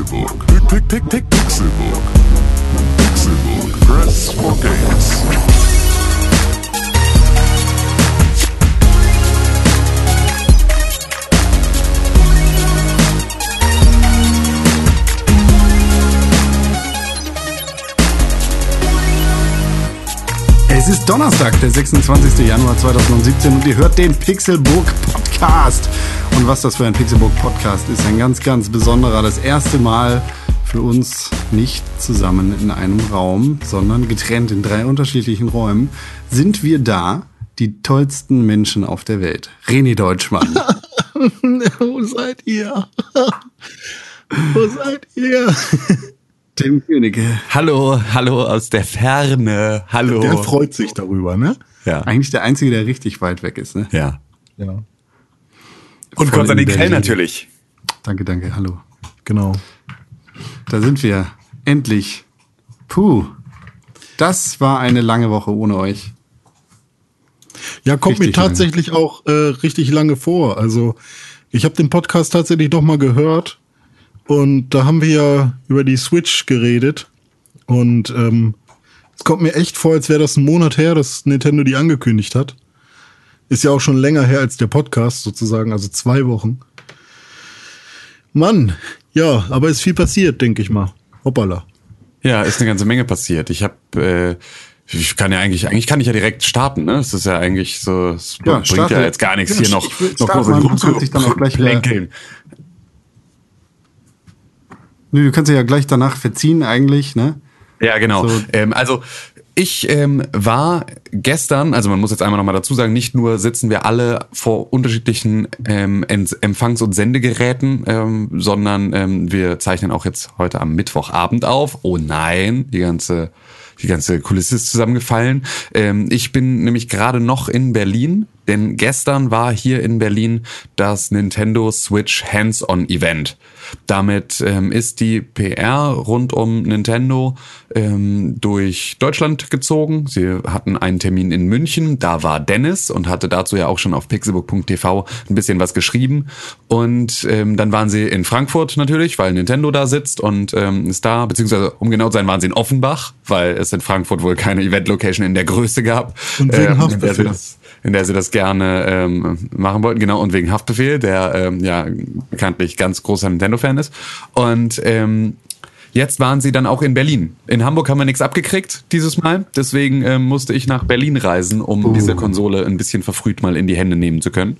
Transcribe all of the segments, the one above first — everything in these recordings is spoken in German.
Pixelbook. Pick, pick, pick, Pixelbook. Pixelbook. Press for games. Es ist Donnerstag, der 26. Januar 2017 und ihr hört den Pixelbook Podcast. Und was das für ein Pixelbook Podcast ist, ein ganz, ganz besonderer. Das erste Mal für uns nicht zusammen in einem Raum, sondern getrennt in drei unterschiedlichen Räumen, sind wir da, die tollsten Menschen auf der Welt. René Deutschmann. Wo seid ihr? Wo seid ihr? Tim Königke. Hallo, hallo aus der Ferne. Hallo. Der freut sich darüber, ne? ja. Eigentlich der Einzige, der richtig weit weg ist. Ne? ja. Ja, Und Konstantin in Krell natürlich. Danke, danke, hallo. genau. Da sind wir. Endlich. Puh. Das war eine lange Woche ohne euch. Ja, kommt mir Richtig lange. tatsächlich auch äh, richtig lange vor. Also ich habe den Podcast tatsächlich noch mal gehört und da haben wir ja über die Switch geredet und ähm, es kommt mir echt vor, als wäre das ein Monat her, dass Nintendo die angekündigt hat. Ist ja auch schon länger her als der Podcast sozusagen, also zwei Wochen. Mann, ja, aber ist viel passiert, denke ich mal. Hoppala. Ja, ist eine ganze Menge passiert. Ich habe, äh, ich kann ja eigentlich, eigentlich kann ich ja direkt starten, ne? Es ist ja eigentlich so, es Ja, bringt starte. ja jetzt gar nichts Ja, hier noch, noch groß rumzuplänkeln. Nö, du kannst ja gleich danach verziehen eigentlich, ne? Ja, genau. So. Ähm, also ich ähm, war gestern, also man muss jetzt einmal nochmal dazu sagen, nicht nur sitzen wir alle vor unterschiedlichen ähm, Empfangs- und Sendegeräten, ähm, sondern ähm, wir zeichnen auch jetzt heute am Mittwochabend auf. Oh nein, die ganze die ganze Kulisse ist zusammengefallen. Ähm, ich bin nämlich gerade noch in Berlin, denn gestern war hier in Berlin das Nintendo Switch Hands-on Event. Damit ähm, ist die PR rund um Nintendo ähm, durch Deutschland gezogen. Sie hatten einen Termin in München, da war Dennis und hatte dazu ja auch schon auf pixelbook.tv ein bisschen was geschrieben. Und ähm, dann waren sie in Frankfurt natürlich, weil Nintendo da sitzt und ähm, ist da, beziehungsweise um genau zu sein, waren sie in Offenbach, weil es in Frankfurt wohl keine Event-Location in der Größe gab. Und wegen ähm, in der sie das gerne ähm, machen wollten, genau, und wegen Haftbefehl, der ähm, ja bekanntlich ganz großer Nintendo-Fan ist. Und ähm, jetzt waren sie dann auch in Berlin. In Hamburg haben wir nichts abgekriegt dieses Mal, deswegen ähm, musste ich nach Berlin reisen, um diese Konsole ein bisschen verfrüht mal in die Hände nehmen zu können.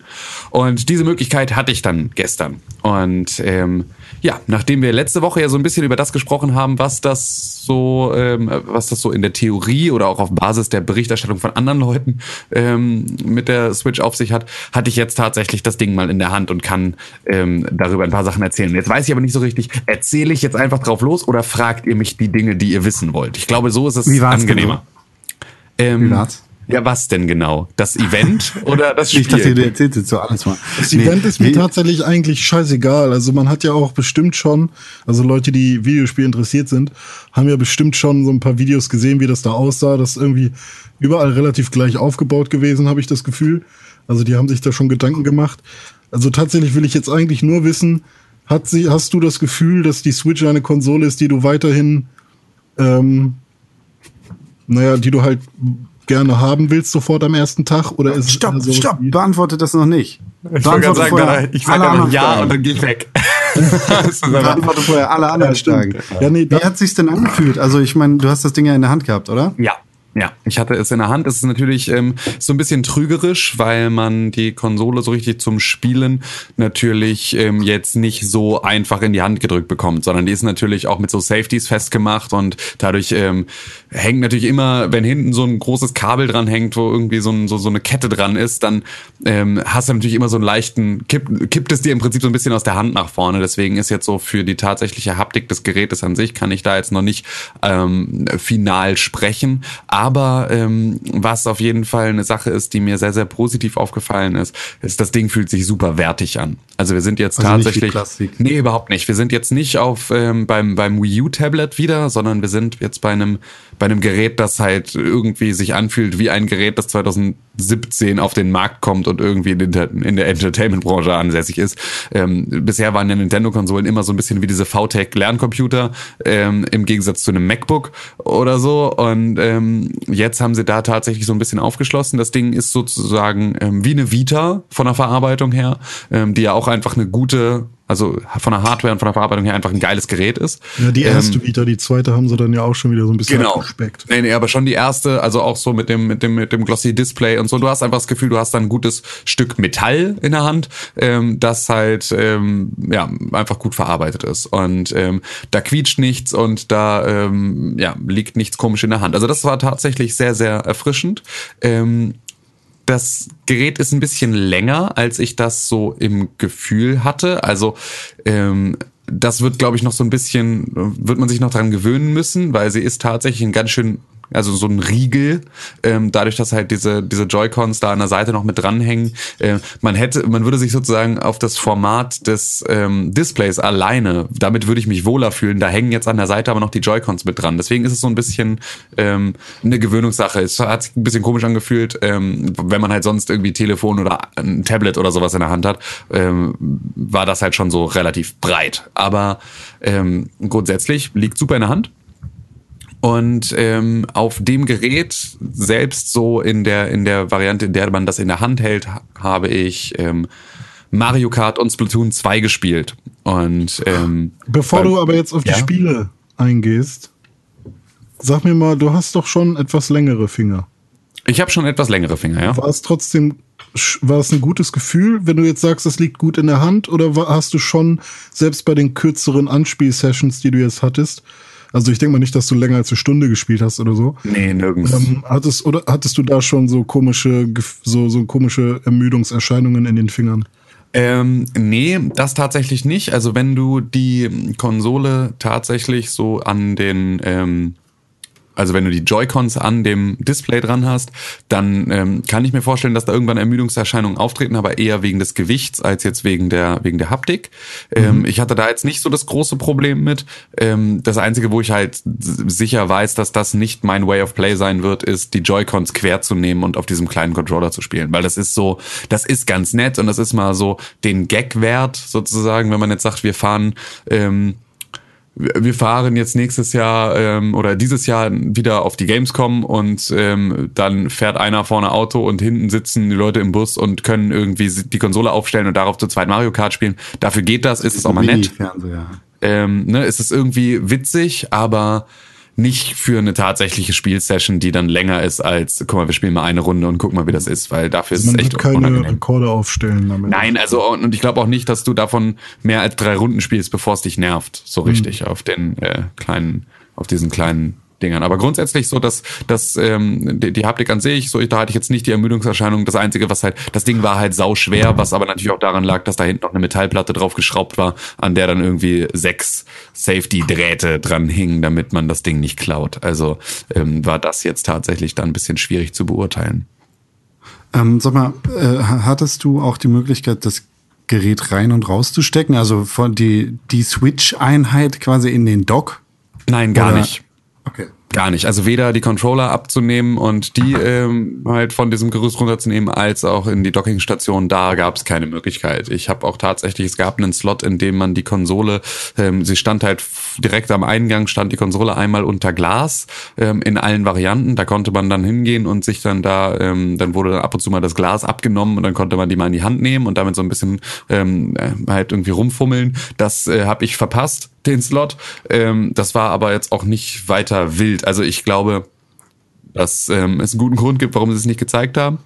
Und diese Möglichkeit hatte ich dann gestern. Und ähm, ja, nachdem wir letzte Woche ja so ein bisschen über das gesprochen haben, was das so, ähm, was das so in der Theorie oder auch auf Basis der Berichterstattung von anderen Leuten ähm, mit der Switch auf sich hat, hatte ich jetzt tatsächlich das Ding mal in der Hand und kann ähm, darüber ein paar Sachen erzählen. Jetzt weiß ich aber nicht so richtig, erzähle ich jetzt einfach drauf los oder fragt ihr mich die Dinge, die ihr wissen wollt? Ich glaube, so ist es angenehmer. Ähm, Wie war's? Ja, was denn genau? Das Event oder das Spiel? Ich dachte, du erzählst jetzt so alles mal. Das Event ist mir wie- tatsächlich eigentlich scheißegal. Also man hat ja auch bestimmt schon, also Leute, die Videospiel interessiert sind, haben ja bestimmt schon so ein paar Videos gesehen, wie das da aussah. Das ist irgendwie überall relativ gleich aufgebaut gewesen, habe ich das Gefühl. Also die haben sich da schon Gedanken gemacht. Also tatsächlich will ich jetzt eigentlich nur wissen, hat sie, hast du das Gefühl, dass die Switch eine Konsole ist, die du weiterhin, ähm, naja, die du halt gerne haben willst sofort am ersten Tag? Oder ist es Stopp, so stopp, wie- beantworte das noch nicht. Ich wollte sagen, vorher ich sage anderen ja Fragen. und dann geh ich weg. Beantworte vorher alle anderen Fragen. Ja, nee, Wie hat sich's denn angefühlt? Also ich meine, du hast das Ding ja in der Hand gehabt, oder? Ja. Ja, ich hatte es in der Hand. Es ist natürlich ähm, so ein bisschen trügerisch, weil man die Konsole so richtig zum Spielen natürlich ähm, jetzt nicht so einfach in die Hand gedrückt bekommt, sondern die ist natürlich auch mit so Safeties festgemacht und dadurch ähm, hängt natürlich immer, wenn hinten so ein großes Kabel dran hängt, wo irgendwie so, ein, so, so eine Kette dran ist, dann ähm, hast du natürlich immer so einen leichten, kipp, kippt es dir im Prinzip so ein bisschen aus der Hand nach vorne. Deswegen ist jetzt so für die tatsächliche Haptik des Gerätes an sich, kann ich da jetzt noch nicht ähm, final sprechen. Ähm, was auf jeden Fall eine Sache ist, die mir sehr, sehr positiv aufgefallen ist, ist, das Ding fühlt sich super wertig an. Also wir sind jetzt Also tatsächlich. Nee, überhaupt nicht. Wir sind jetzt nicht auf ähm, beim, beim Wii U-Tablet wieder, sondern wir sind jetzt bei einem, bei einem Gerät, das halt irgendwie sich anfühlt wie ein Gerät, das 2017 auf den Markt kommt und irgendwie in, der- in der Entertainment-Branche ansässig ist. Ähm, bisher waren ja Nintendo-Konsolen immer so ein bisschen wie diese VTech-Lerncomputer, ähm, im Gegensatz zu einem MacBook oder so. Und ähm, jetzt haben sie da tatsächlich so ein bisschen aufgeschlossen. Das Ding ist sozusagen ähm, wie eine Vita von der Verarbeitung her, ähm, die ja auch einfach eine gute, also von der Hardware und von der Verarbeitung her einfach ein geiles Gerät ist. Ja, die Ähm, erste Vita, die zweite haben sie dann ja auch schon wieder so ein bisschen Genau. abgespeckt. Nee, nee, aber schon die erste, also auch so mit dem, mit dem, mit dem glossy Display und so. Du hast einfach das Gefühl, du hast da ein gutes Stück Metall in der Hand, ähm, das halt, ähm, ja, einfach gut verarbeitet ist. Und ähm, da quietscht nichts und da, ähm, ja, liegt nichts komisch in der Hand. Also das war tatsächlich sehr, sehr erfrischend. Ähm, das Gerät ist ein bisschen länger, als ich das so im Gefühl hatte. Also ähm, das wird, glaube ich, noch so ein bisschen, wird man sich noch dran gewöhnen müssen, weil sie ist tatsächlich ein ganz schön, also so ein Riegel, ähm, dadurch, dass halt diese, diese Joy-Cons da an der Seite noch mit dranhängen. Äh, man hätte, man würde sich sozusagen auf das Format des ähm, Displays alleine, damit würde ich mich wohler fühlen. Da hängen jetzt an der Seite aber noch die Joy-Cons mit dran. Deswegen ist es so ein bisschen ähm, eine Gewöhnungssache. Es hat sich ein bisschen komisch angefühlt, ähm, wenn man halt sonst irgendwie Telefon oder ein Tablet oder sowas in der Hand hat, ähm, war das halt schon so relativ breit. Aber ähm, grundsätzlich liegt super in der Hand. Und ähm, auf dem Gerät selbst so in der in der Variante, in der man das in der Hand hält, ha- habe ich ähm, Mario Kart und Splatoon 2 gespielt. Und ähm, Bevor du aber jetzt auf Ja? die Spiele eingehst, sag mir mal, du hast doch schon etwas längere Finger. ich habe schon etwas längere Finger, ja. War es trotzdem, war es ein gutes Gefühl, wenn du jetzt sagst, es liegt gut in der Hand, oder hast du schon, selbst bei den kürzeren Anspielsessions, die du jetzt hattest, also ich denke mal nicht, dass du länger als eine Stunde gespielt hast oder so, Nee, nirgends. ähm, hattest, oder hattest du da schon so komische, so, so komische Ermüdungserscheinungen in den Fingern? Ähm, nee, das tatsächlich nicht. Also wenn du die Konsole tatsächlich so an den, ähm, also wenn du die Joy-Cons an dem Display dran hast, dann ähm, kann ich mir vorstellen, dass da irgendwann Ermüdungserscheinungen auftreten, aber eher wegen des Gewichts als jetzt wegen der wegen der Haptik. Ähm, ich hatte da jetzt nicht so das große Problem mit. Ähm, das einzige, wo ich halt sicher weiß, dass das nicht mein Way of Play sein wird, ist die Joy-Cons quer zu nehmen und auf diesem kleinen Controller zu spielen, weil das ist so, das ist ganz nett und das ist mal so den Gag wert sozusagen, wenn man jetzt sagt, wir fahren ähm, wir fahren jetzt nächstes Jahr ähm, oder dieses Jahr wieder auf die Gamescom und ähm, dann fährt einer vorne Auto und hinten sitzen die Leute im Bus und können irgendwie die Konsole aufstellen und darauf zu zweit Mario Kart spielen. Dafür geht das, ist es auch mal nett. Ähm, ne, es ist irgendwie witzig, aber nicht für eine tatsächliche Spielsession, die dann länger ist als, guck mal, wir spielen mal eine Runde und gucken mal, wie das ist, weil dafür ist Man es echt keine unangenehm. Rekorde aufstellen damit. Nein, also und ich glaube auch nicht, dass du davon mehr als drei Runden spielst, bevor es dich nervt, so richtig auf den äh, kleinen, auf diesen kleinen Dingern. Aber grundsätzlich so, dass, dass ähm, die, die Haptik an sich, so da hatte ich jetzt nicht die Ermüdungserscheinung. Das Einzige, was halt, das Ding war halt sau schwer, was aber natürlich auch daran lag, dass da hinten noch eine Metallplatte drauf geschraubt war, an der dann irgendwie sechs Safety-Drähte dran hingen, damit man das Ding nicht klaut. Also ähm, war das jetzt tatsächlich dann ein bisschen schwierig zu beurteilen. Ähm, sag mal, äh, hattest du auch die Möglichkeit, das Gerät rein und rauszustecken? Also von die, die Switch-Einheit quasi in den Dock? Nein, gar Oder- nicht. Okay. Gar nicht. Also weder die Controller abzunehmen und die ähm, halt von diesem Gerüst runterzunehmen, als auch in die Dockingstation, da gab es keine Möglichkeit. Ich habe auch tatsächlich, es gab einen Slot, in dem man die Konsole, ähm, sie stand halt direkt am Eingang, stand die Konsole einmal unter Glas ähm, in allen Varianten. Da konnte man dann hingehen und sich dann da, ähm, dann wurde dann ab und zu mal das Glas abgenommen und dann konnte man die mal in die Hand nehmen und damit so ein bisschen ähm, äh, halt irgendwie rumfummeln. Das äh, habe ich verpasst den Slot. Ähm, das war aber jetzt auch nicht weiter wild. Also ich glaube, dass ähm, es einen guten Grund gibt, warum sie es nicht gezeigt haben.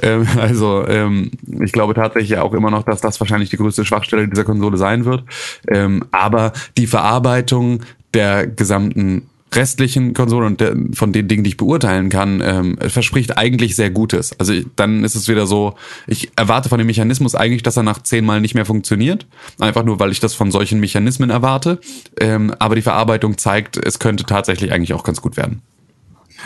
Ähm, also ähm, ich glaube tatsächlich auch immer noch, dass das wahrscheinlich die größte Schwachstelle dieser Konsole sein wird. Ähm, aber die Verarbeitung der gesamten restlichen Konsole und von den Dingen, die ich beurteilen kann, ähm, verspricht eigentlich sehr Gutes. Also ich, dann ist es wieder so, ich erwarte von dem Mechanismus eigentlich, dass er nach zehnmal nicht mehr funktioniert. Einfach nur, weil ich das von solchen Mechanismen erwarte. Ähm, aber die Verarbeitung zeigt, es könnte tatsächlich eigentlich auch ganz gut werden.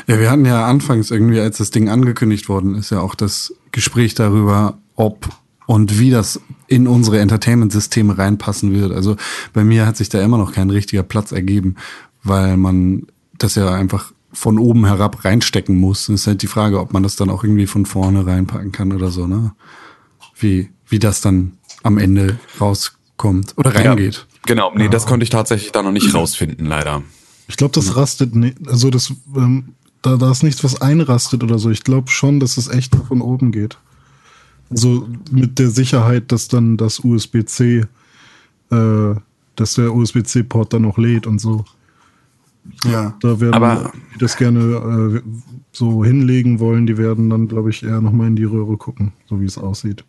Ja, wir hatten ja anfangs irgendwie, als das Ding angekündigt worden ist, ja auch das Gespräch darüber, ob und wie das in unsere Entertainment-Systeme reinpassen wird. Also bei mir hat sich da immer noch kein richtiger Platz ergeben, weil man das ja einfach von oben herab reinstecken muss. Das ist halt die Frage, ob man das dann auch irgendwie von vorne reinpacken kann oder so, ne? Wie, wie das dann am Ende rauskommt oder reingeht. Ja, genau, nee, das konnte ich tatsächlich da noch nicht rausfinden, leider. Ich glaube, das rastet nicht, also das, ähm, da, da ist nichts, was einrastet oder so. Ich glaube schon, dass es echt von oben geht. Also mit der Sicherheit, dass dann das USB-C, äh, dass der USB-C-Port dann noch lädt und so. Ja. Da werden Aber- die das gerne äh, so hinlegen wollen, die werden dann, glaube ich, eher nochmal in die Röhre gucken, so wie es aussieht.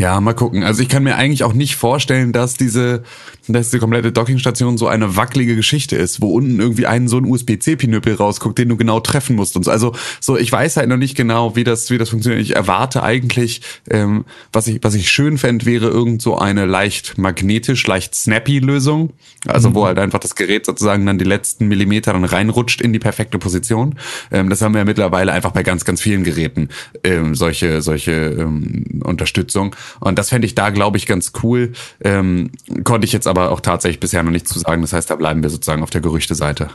Ja, mal gucken. Also ich kann mir eigentlich auch nicht vorstellen, dass diese, dass die komplette Dockingstation so eine wackelige Geschichte ist, wo unten irgendwie ein so ein USB-C-Pinöppel rausguckt, den du genau treffen musst und so. Also so, ich weiß halt noch nicht genau, wie das, wie das funktioniert. Ich erwarte eigentlich, ähm, was ich, was ich schön fände, wäre irgend so eine leicht magnetisch, leicht snappy Lösung. Also wo halt einfach das Gerät sozusagen dann die letzten Millimeter dann reinrutscht in die perfekte Position. Ähm, das haben wir ja mittlerweile einfach bei ganz, ganz vielen Geräten, ähm, solche, solche ähm, Unterstützung. Und das fände ich da, glaube ich, ganz cool. Ähm, konnte ich jetzt aber auch tatsächlich bisher noch nichts zu sagen. Das heißt, da bleiben wir sozusagen auf der Gerüchteseite.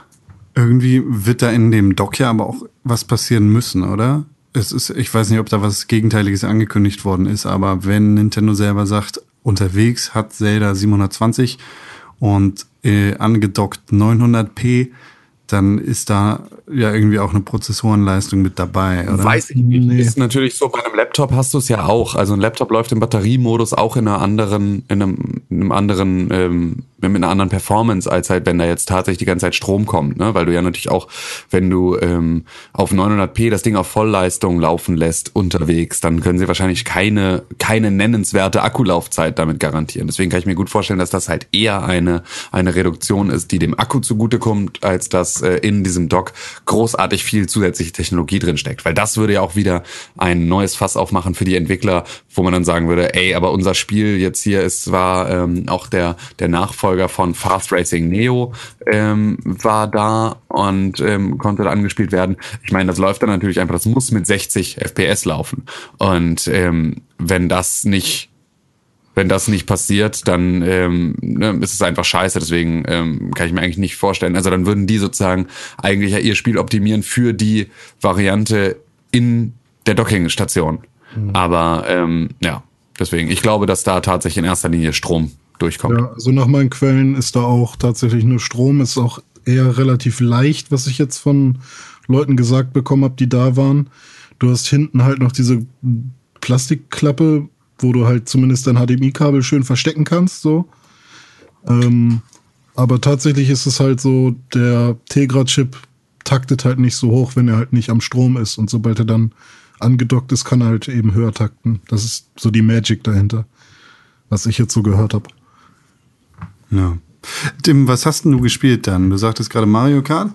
Irgendwie wird da in dem Dock ja aber auch was passieren müssen, oder? Es ist, ich weiß nicht, ob da was Gegenteiliges angekündigt worden ist, aber wenn Nintendo selber sagt, unterwegs hat Zelda 720 und äh, angedockt 900p, dann ist da ja irgendwie auch eine Prozessorenleistung mit dabei, oder? Weiß ich nicht. Nee. Ist natürlich so, bei einem Laptop hast du es ja auch. Also ein Laptop läuft im Batteriemodus auch in einer anderen, in einem, in einem anderen, ähm, mit einer anderen Performance, als halt, wenn da jetzt tatsächlich die ganze Zeit Strom kommt, ne? Weil du ja natürlich auch, wenn du ähm, auf 900p das Ding auf Vollleistung laufen lässt unterwegs, dann können sie wahrscheinlich keine, keine nennenswerte Akkulaufzeit damit garantieren. Deswegen kann ich mir gut vorstellen, dass das halt eher eine, eine Reduktion ist, die dem Akku zugutekommt, als dass äh, in diesem Dock großartig viel zusätzliche Technologie drin steckt. Weil das würde ja auch wieder ein neues Fass aufmachen für die Entwickler, wo man dann sagen würde, ey, aber unser Spiel jetzt hier ist zwar ähm, auch der, der Nachfolger von Fast Racing Neo ähm, war da und ähm, konnte da angespielt werden. Ich meine, das läuft dann natürlich einfach, das muss mit 60 FPS laufen. Und ähm, wenn das nicht wenn das nicht passiert, dann ähm, ne, ist es einfach scheiße. Deswegen ähm, kann ich mir eigentlich nicht vorstellen. Also dann würden die sozusagen eigentlich ja ihr Spiel optimieren für die Variante in der Dockingstation. Aber ähm, ja, deswegen, ich glaube, dass da tatsächlich in erster Linie Strom durchkommt. Ja, also nach meinen Quellen ist da auch tatsächlich nur Strom, ist auch eher relativ leicht, was ich jetzt von Leuten gesagt bekommen habe, die da waren. Du hast hinten halt noch diese Plastikklappe, wo du halt zumindest dein HDMI-Kabel schön verstecken kannst, so. Ähm, aber tatsächlich ist es halt so, der Tegra-Chip taktet halt nicht so hoch, wenn er halt nicht am Strom ist. Und sobald er dann angedockt ist, kann er halt eben höher takten. Das ist so die Magic dahinter, was ich jetzt so gehört habe. Ja. Tim, was hast denn du gespielt dann? Du sagtest gerade Mario Kart?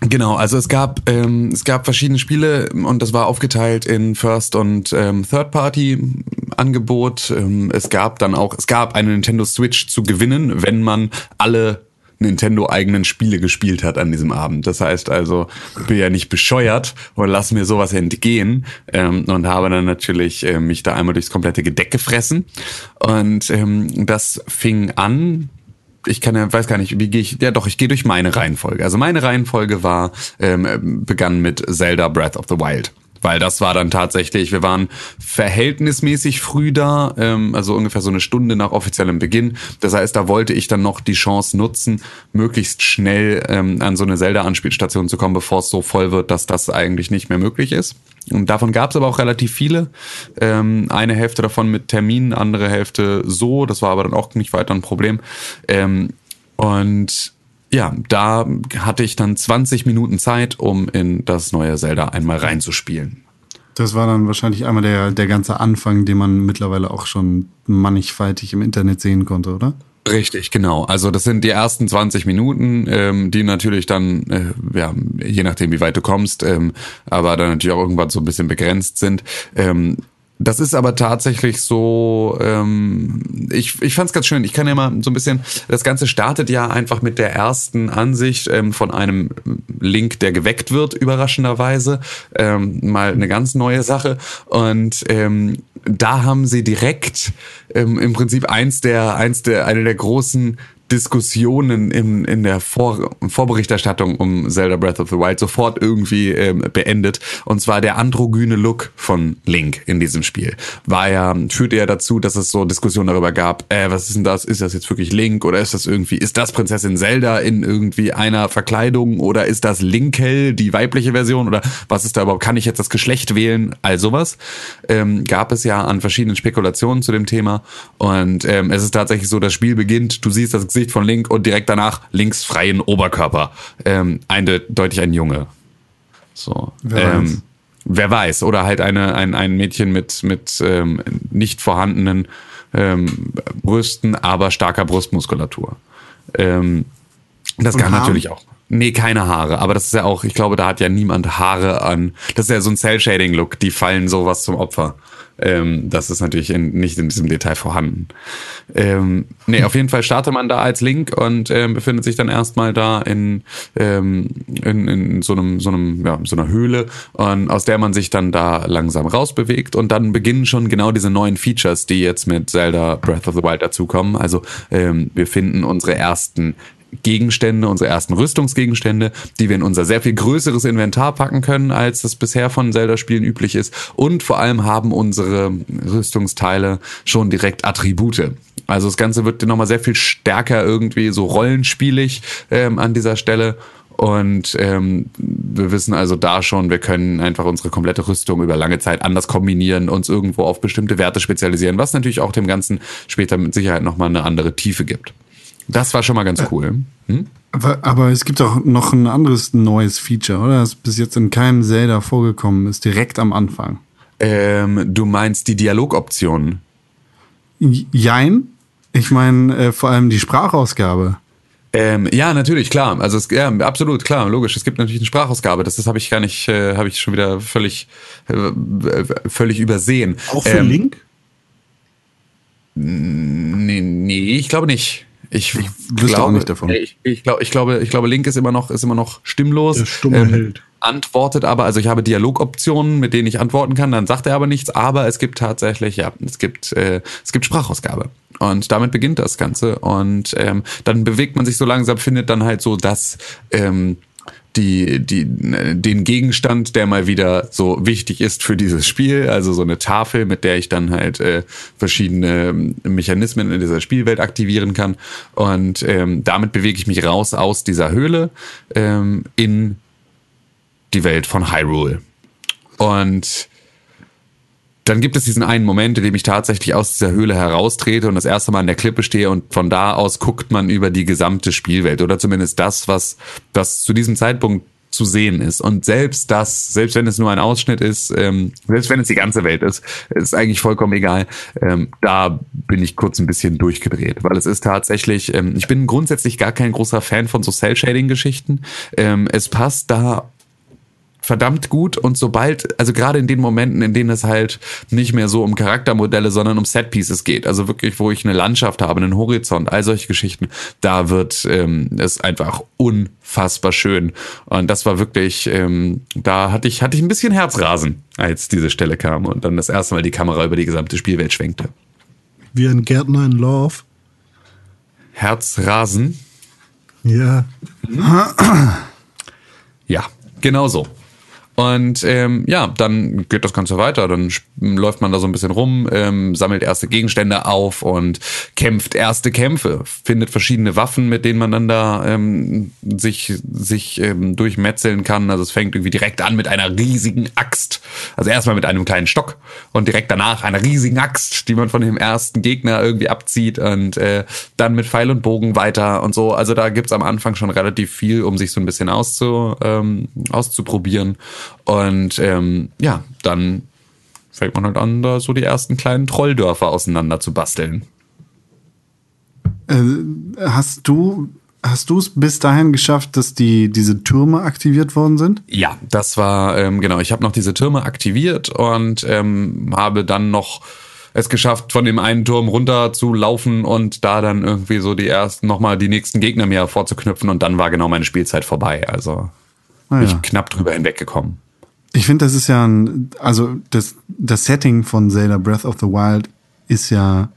Genau, also es gab ähm, es gab verschiedene Spiele und das war aufgeteilt in First und ähm, Third Party Angebot. Ähm, es gab dann auch es gab eine Nintendo Switch zu gewinnen, wenn man alle Nintendo eigenen Spiele gespielt hat an diesem Abend. Das heißt also, ich bin ja nicht bescheuert und lass mir sowas entgehen ähm, und habe dann natürlich äh, mich da einmal durchs komplette Gedeck gefressen und ähm, das fing an ich kann ja, weiß gar nicht, wie gehe ich, ja doch, ich gehe durch meine Reihenfolge. Also meine Reihenfolge war, ähm, begann mit Zelda Breath of the Wild. Weil das war dann tatsächlich, wir waren verhältnismäßig früh da, ähm, also ungefähr so eine Stunde nach offiziellem Beginn. Das heißt, da wollte ich dann noch die Chance nutzen, möglichst schnell ähm, an so eine Zelda-Anspielstation zu kommen, bevor es so voll wird, dass das eigentlich nicht mehr möglich ist. Und davon gab es aber auch relativ viele. Ähm, eine Hälfte davon mit Terminen, andere Hälfte so. Das war aber dann auch nicht weiter ein Problem. Ähm, und ja, da hatte ich dann 20 Minuten Zeit, um in das neue Zelda einmal reinzuspielen. Das war dann wahrscheinlich einmal der, der ganze Anfang, den man mittlerweile auch schon mannigfaltig im Internet sehen konnte, oder? Richtig, genau. Also das sind die ersten 20 Minuten, ähm, die natürlich dann, äh, ja, je nachdem, wie weit du kommst, ähm, aber dann natürlich auch irgendwann so ein bisschen begrenzt sind. Ähm, das ist aber tatsächlich so, ähm, ich, ich fand es ganz schön. Ich kann ja mal so ein bisschen, das Ganze startet ja einfach mit der ersten Ansicht ähm, von einem Link, der geweckt wird, überraschenderweise. Ähm, mal eine ganz neue Sache. Und ähm, da haben sie direkt ähm, im Prinzip eins der, eins der, eine der großen Diskussionen in, in der Vor Vorberichterstattung um Zelda Breath of the Wild sofort irgendwie ähm, beendet. Und zwar der androgyne Look von Link in diesem Spiel. War ja, führte ja dazu, dass es so Diskussionen darüber gab, äh, was ist denn das? Ist das jetzt wirklich Link oder ist das irgendwie, ist das Prinzessin Zelda in irgendwie einer Verkleidung oder ist das Linkel, die weibliche Version oder was ist da überhaupt? Kann ich jetzt das Geschlecht wählen? All sowas ähm, gab es ja an verschiedenen Spekulationen zu dem Thema. Und ähm, es ist tatsächlich so, das Spiel beginnt, du siehst das Gesicht von Link und direkt danach links freien Oberkörper. Ähm, eindeutig ein Junge. So. Wer ähm, weiß. wer weiß. Oder halt eine, ein, ein Mädchen mit, mit ähm, nicht vorhandenen ähm, Brüsten, aber starker Brustmuskulatur. Ähm, das Und kann Haaren? natürlich auch. Nee, keine Haare, aber das ist ja auch, ich glaube, da hat ja niemand Haare an. Das ist ja so ein Cell-Shading-Look, die fallen sowas zum Opfer. Ähm, das ist natürlich in, nicht in diesem Detail vorhanden. Ähm, nee, auf jeden Fall startet man da als Link und ähm, befindet sich dann erstmal da in, ähm, in, in so einem, so einem, ja, so einer Höhle, und aus der man sich dann da langsam rausbewegt und dann beginnen schon genau diese neuen Features, die jetzt mit Zelda Breath of the Wild dazukommen. Also ähm, wir finden unsere ersten Gegenstände, unsere ersten Rüstungsgegenstände, die wir in unser sehr viel größeres Inventar packen können, als das bisher von Zelda-Spielen üblich ist. Und vor allem haben unsere Rüstungsteile schon direkt Attribute. Also das Ganze wird nochmal sehr viel stärker irgendwie so rollenspielig ähm, an dieser Stelle. Und ähm, wir wissen also da schon, wir können einfach unsere komplette Rüstung über lange Zeit anders kombinieren, uns irgendwo auf bestimmte Werte spezialisieren, was natürlich auch dem Ganzen später mit Sicherheit nochmal eine andere Tiefe gibt. Das war schon mal ganz cool. Hm? Aber, aber es gibt auch noch ein anderes neues Feature, oder? Das bis jetzt in keinem Zelda vorgekommen ist, direkt am Anfang. Ähm, du meinst die Dialogoptionen? Jein. Ich meine äh, vor allem die Sprachausgabe. Ähm, ja, natürlich, klar. Also es, ja, absolut, klar, logisch. Es gibt natürlich eine Sprachausgabe. Das, das habe ich gar nicht, äh, habe ich schon wieder völlig, äh, äh, völlig übersehen. Auch für Ähm, Link? Nee, nee, ich glaube nicht. Ich, ich auch nicht davon. Ich, ich, glaube, ich glaube, ich glaube, Link ist immer noch, ist immer noch stimmlos. Der stumme Held. Antwortet aber, also ich habe Dialogoptionen, mit denen ich antworten kann, dann sagt er aber nichts, aber es gibt tatsächlich, ja, es gibt, äh, es gibt Sprachausgabe. Und damit beginnt das Ganze. Und ähm, dann bewegt man sich so langsam, findet dann halt so das, ähm, die, die, den Gegenstand, der mal wieder so wichtig ist für dieses Spiel, also so eine Tafel, mit der ich dann halt äh, verschiedene ähm, Mechanismen in dieser Spielwelt aktivieren kann. Und ähm, damit bewege ich mich raus aus dieser Höhle ähm, in die Welt von Hyrule. Und dann gibt es diesen einen Moment, in dem ich tatsächlich aus dieser Höhle heraustrete und das erste Mal an der Klippe stehe und von da aus guckt man über die gesamte Spielwelt oder zumindest das, was das zu diesem Zeitpunkt zu sehen ist. Und selbst das, selbst wenn es nur ein Ausschnitt ist, ähm, selbst wenn es die ganze Welt ist, ist eigentlich vollkommen egal. Ähm, da bin ich kurz ein bisschen durchgedreht, weil es ist tatsächlich, ähm, ich bin grundsätzlich gar kein großer Fan von so Cell-Shading-Geschichten. Ähm, es passt da verdammt gut und sobald, also gerade in den Momenten, in denen es halt nicht mehr so um Charaktermodelle, sondern um Setpieces geht, also wirklich, wo ich eine Landschaft habe, einen Horizont, all solche Geschichten, da wird ähm, es einfach unfassbar schön und das war wirklich, ähm, da hatte ich hatte ich ein bisschen Herzrasen, als diese Stelle kam und dann das erste Mal die Kamera über die gesamte Spielwelt schwenkte. Wie ein Gärtner in Love. Herzrasen, Ja. Ja, genau so. Und ähm, ja, dann geht das Ganze weiter. Dann läuft man da so ein bisschen rum, ähm, sammelt erste Gegenstände auf und kämpft erste Kämpfe, findet verschiedene Waffen, mit denen man dann da ähm, sich sich ähm, durchmetzeln kann. Also es fängt irgendwie direkt an mit einer riesigen Axt. Also erstmal mit einem kleinen Stock und direkt danach einer riesigen Axt, die man von dem ersten Gegner irgendwie abzieht und äh, dann mit Pfeil und Bogen weiter und so. Also da gibt's am Anfang schon relativ viel, um sich so ein bisschen auszu, ähm, auszuprobieren. Und ähm, ja, dann fängt man halt an, da so die ersten kleinen Trolldörfer auseinander zu basteln. Äh, hast du hast du es bis dahin geschafft, dass die diese Türme aktiviert worden sind? Ja, das war, ähm, genau, ich habe noch diese Türme aktiviert und ähm, habe dann noch es geschafft, von dem einen Turm runter zu laufen und da dann irgendwie so die ersten, nochmal die nächsten Gegner mir vorzuknüpfen und dann war genau meine Spielzeit vorbei. Also Ah, bin ja. ich knapp drüber hinweggekommen. Ich finde, das ist ja ein, also das, das Setting von Zelda Breath of the Wild ist ja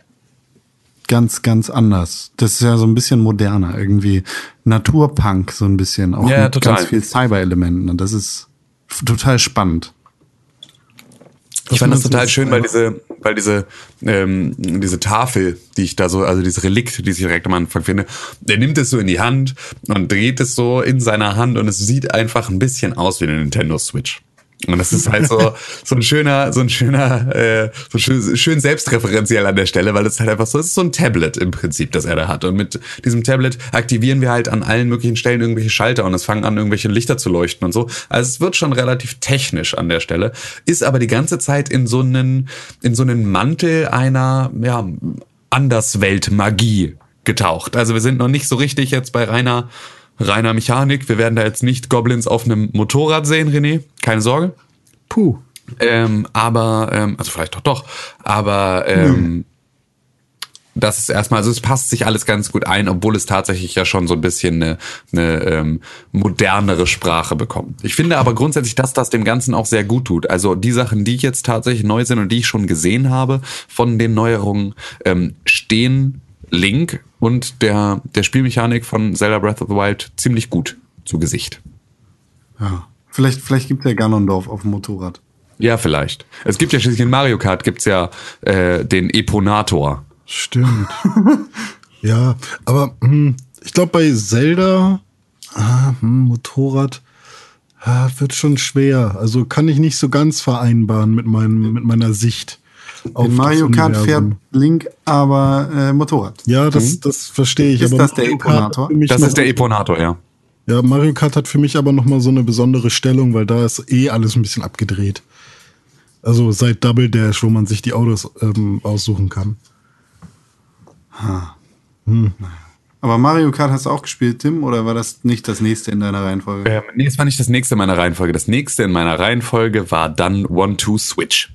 ganz, ganz anders. Das ist ja so ein bisschen moderner, irgendwie Naturpunk so ein bisschen, auch Ja, mit total. ganz viel Cyber-Elementen. Und das ist total spannend. Ich fand das total schön, weil diese, weil diese, ähm, diese Tafel, die ich da so, also dieses Relikt, die ich direkt am Anfang finde, der nimmt es so in die Hand und dreht es so in seiner Hand und es sieht einfach ein bisschen aus wie eine Nintendo Switch. Und das ist halt so, so ein schöner, so ein schöner, äh, so schön, schön selbstreferenziell an der Stelle, weil es halt einfach so, es ist so ein Tablet im Prinzip, das er da hat. Und mit diesem Tablet aktivieren wir halt an allen möglichen Stellen irgendwelche Schalter und es fangen an, irgendwelche Lichter zu leuchten und so. Also es wird schon relativ technisch an der Stelle, ist aber die ganze Zeit in so einen, in so einen Mantel einer, ja, Anderswelt-Magie getaucht. Also wir sind noch nicht so richtig jetzt bei reiner, reiner Mechanik. Wir werden da jetzt nicht Goblins auf einem Motorrad sehen, René. Keine Sorge. Puh. Ähm, aber, ähm, also vielleicht doch doch, aber ähm, das ist erstmal, also es passt sich alles ganz gut ein, obwohl es tatsächlich ja schon so ein bisschen eine, eine ähm, modernere Sprache bekommt. Ich finde aber grundsätzlich, dass das dem Ganzen auch sehr gut tut. Also die Sachen, die jetzt tatsächlich neu sind und die ich schon gesehen habe von den Neuerungen, ähm, stehen Link und der, der Spielmechanik von Zelda Breath of the Wild ziemlich gut zu Gesicht. Ja. Vielleicht, vielleicht gibt's ja Ganondorf auf dem Motorrad. Ja, vielleicht. Es gibt ja schließlich in Mario Kart gibt's ja äh, den Eponator. Stimmt. ja, aber hm, ich glaube bei Zelda, ah, hm, Motorrad, ah, wird schon schwer. Also kann ich nicht so ganz vereinbaren mit, meinem, mit meiner Sicht. Auf In das Mario Kart fährt. Link aber äh, Motorrad. Ja, das, das verstehe ich. Ist aber das der Mario Kart Eponator? Das ist der Eponator, ja. Ja, Mario Kart hat für mich aber noch mal so eine besondere Stellung, weil da ist eh alles ein bisschen abgedreht. Also seit Double Dash, wo man sich die Autos ähm, aussuchen kann. Aber Mario Kart hast du auch gespielt, Tim, oder war das nicht das nächste in deiner Reihenfolge? Ähm, nee, das war nicht das nächste in meiner Reihenfolge. Das nächste in meiner Reihenfolge war dann One-Two-Switch.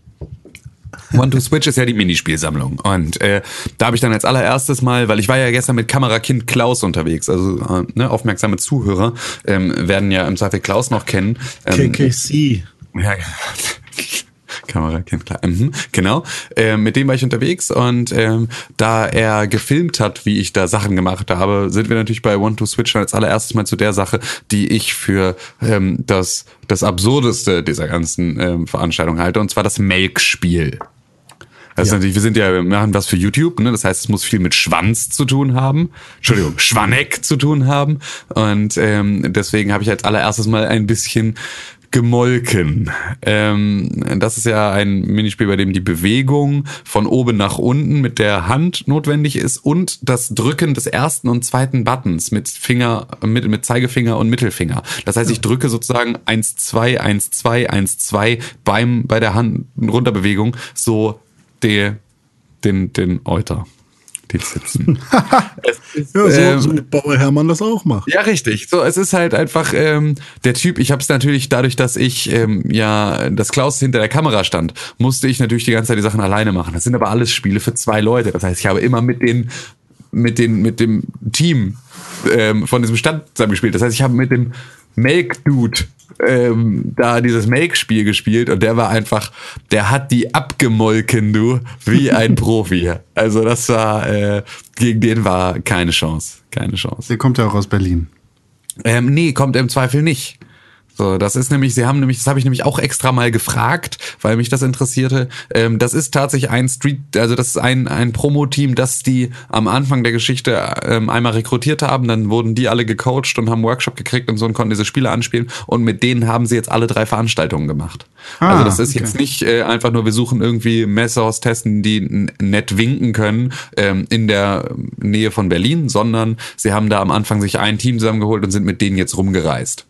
One-Two-Switch ist ja die Minispielsammlung. Und äh, da habe ich dann als allererstes mal, weil ich war ja gestern mit Kamerakind Klaus unterwegs, also äh, ne, aufmerksame Zuhörer ähm, werden ja im Zweifel Klaus noch kennen. Ähm, KKC. Ja, Kamera kennt klar. Mhm, genau. Ähm, mit dem war ich unterwegs und ähm, da er gefilmt hat, wie ich da Sachen gemacht habe, sind wir natürlich bei One to Switch dann als allererstes mal zu der Sache, die ich für ähm, das das absurdeste dieser ganzen ähm, Veranstaltung halte, und zwar das Melk-Spiel. Also natürlich, wir sind ja, wir machen was für YouTube, ne? Das heißt, es muss viel mit Schwanz zu tun haben. Entschuldigung, Schwanneck zu tun haben. Und ähm, deswegen habe ich als allererstes mal ein bisschen gemolken. Ähm, das ist ja ein Minispiel, bei dem die Bewegung von oben nach unten mit der Hand notwendig ist und das Drücken des ersten und zweiten Buttons mit Finger, mit, mit Zeigefinger und Mittelfinger. Das heißt, ich drücke sozusagen 1, 2, 1, 2, 1, 2 beim, bei der Hand runterbewegung so die, den, den Euter. Die sitzen. es ist, Ja, so, ähm, so wie Bauer Hermann das auch macht. ja, richtig. So, es ist halt einfach ähm, der Typ. Ich habe es natürlich dadurch, dass ich ähm, ja, dass Klaus hinter der Kamera stand, musste ich natürlich die ganze Zeit die Sachen alleine machen. Das sind aber alles Spiele für zwei Leute. Das heißt, ich habe immer mit den mit den mit dem Team ähm, von diesem Stand zusammengespielt. Das heißt, ich habe mit dem Make Dude ähm, da dieses Make-Spiel gespielt und der war einfach, der hat die abgemolken, du, wie ein Profi. Also das war, äh, gegen den war keine Chance, keine Chance. Der kommt ja auch aus Berlin. Ähm, nee, kommt im Zweifel nicht. So, das ist nämlich, sie haben nämlich, das habe ich nämlich auch extra mal gefragt, weil mich das interessierte. Ähm, das ist tatsächlich ein Street, also das ist ein, ein Promo-Team, das die am Anfang der Geschichte ähm, einmal rekrutiert haben, dann wurden die alle gecoacht und haben Workshop gekriegt und so und konnten diese Spiele anspielen und mit denen haben sie jetzt alle drei Veranstaltungen gemacht. Ah, also das ist okay. jetzt nicht äh, einfach nur, wir suchen irgendwie Messers testen, die nett winken können ähm, in der Nähe von Berlin, sondern sie haben da am Anfang sich ein Team zusammengeholt und sind mit denen jetzt rumgereist.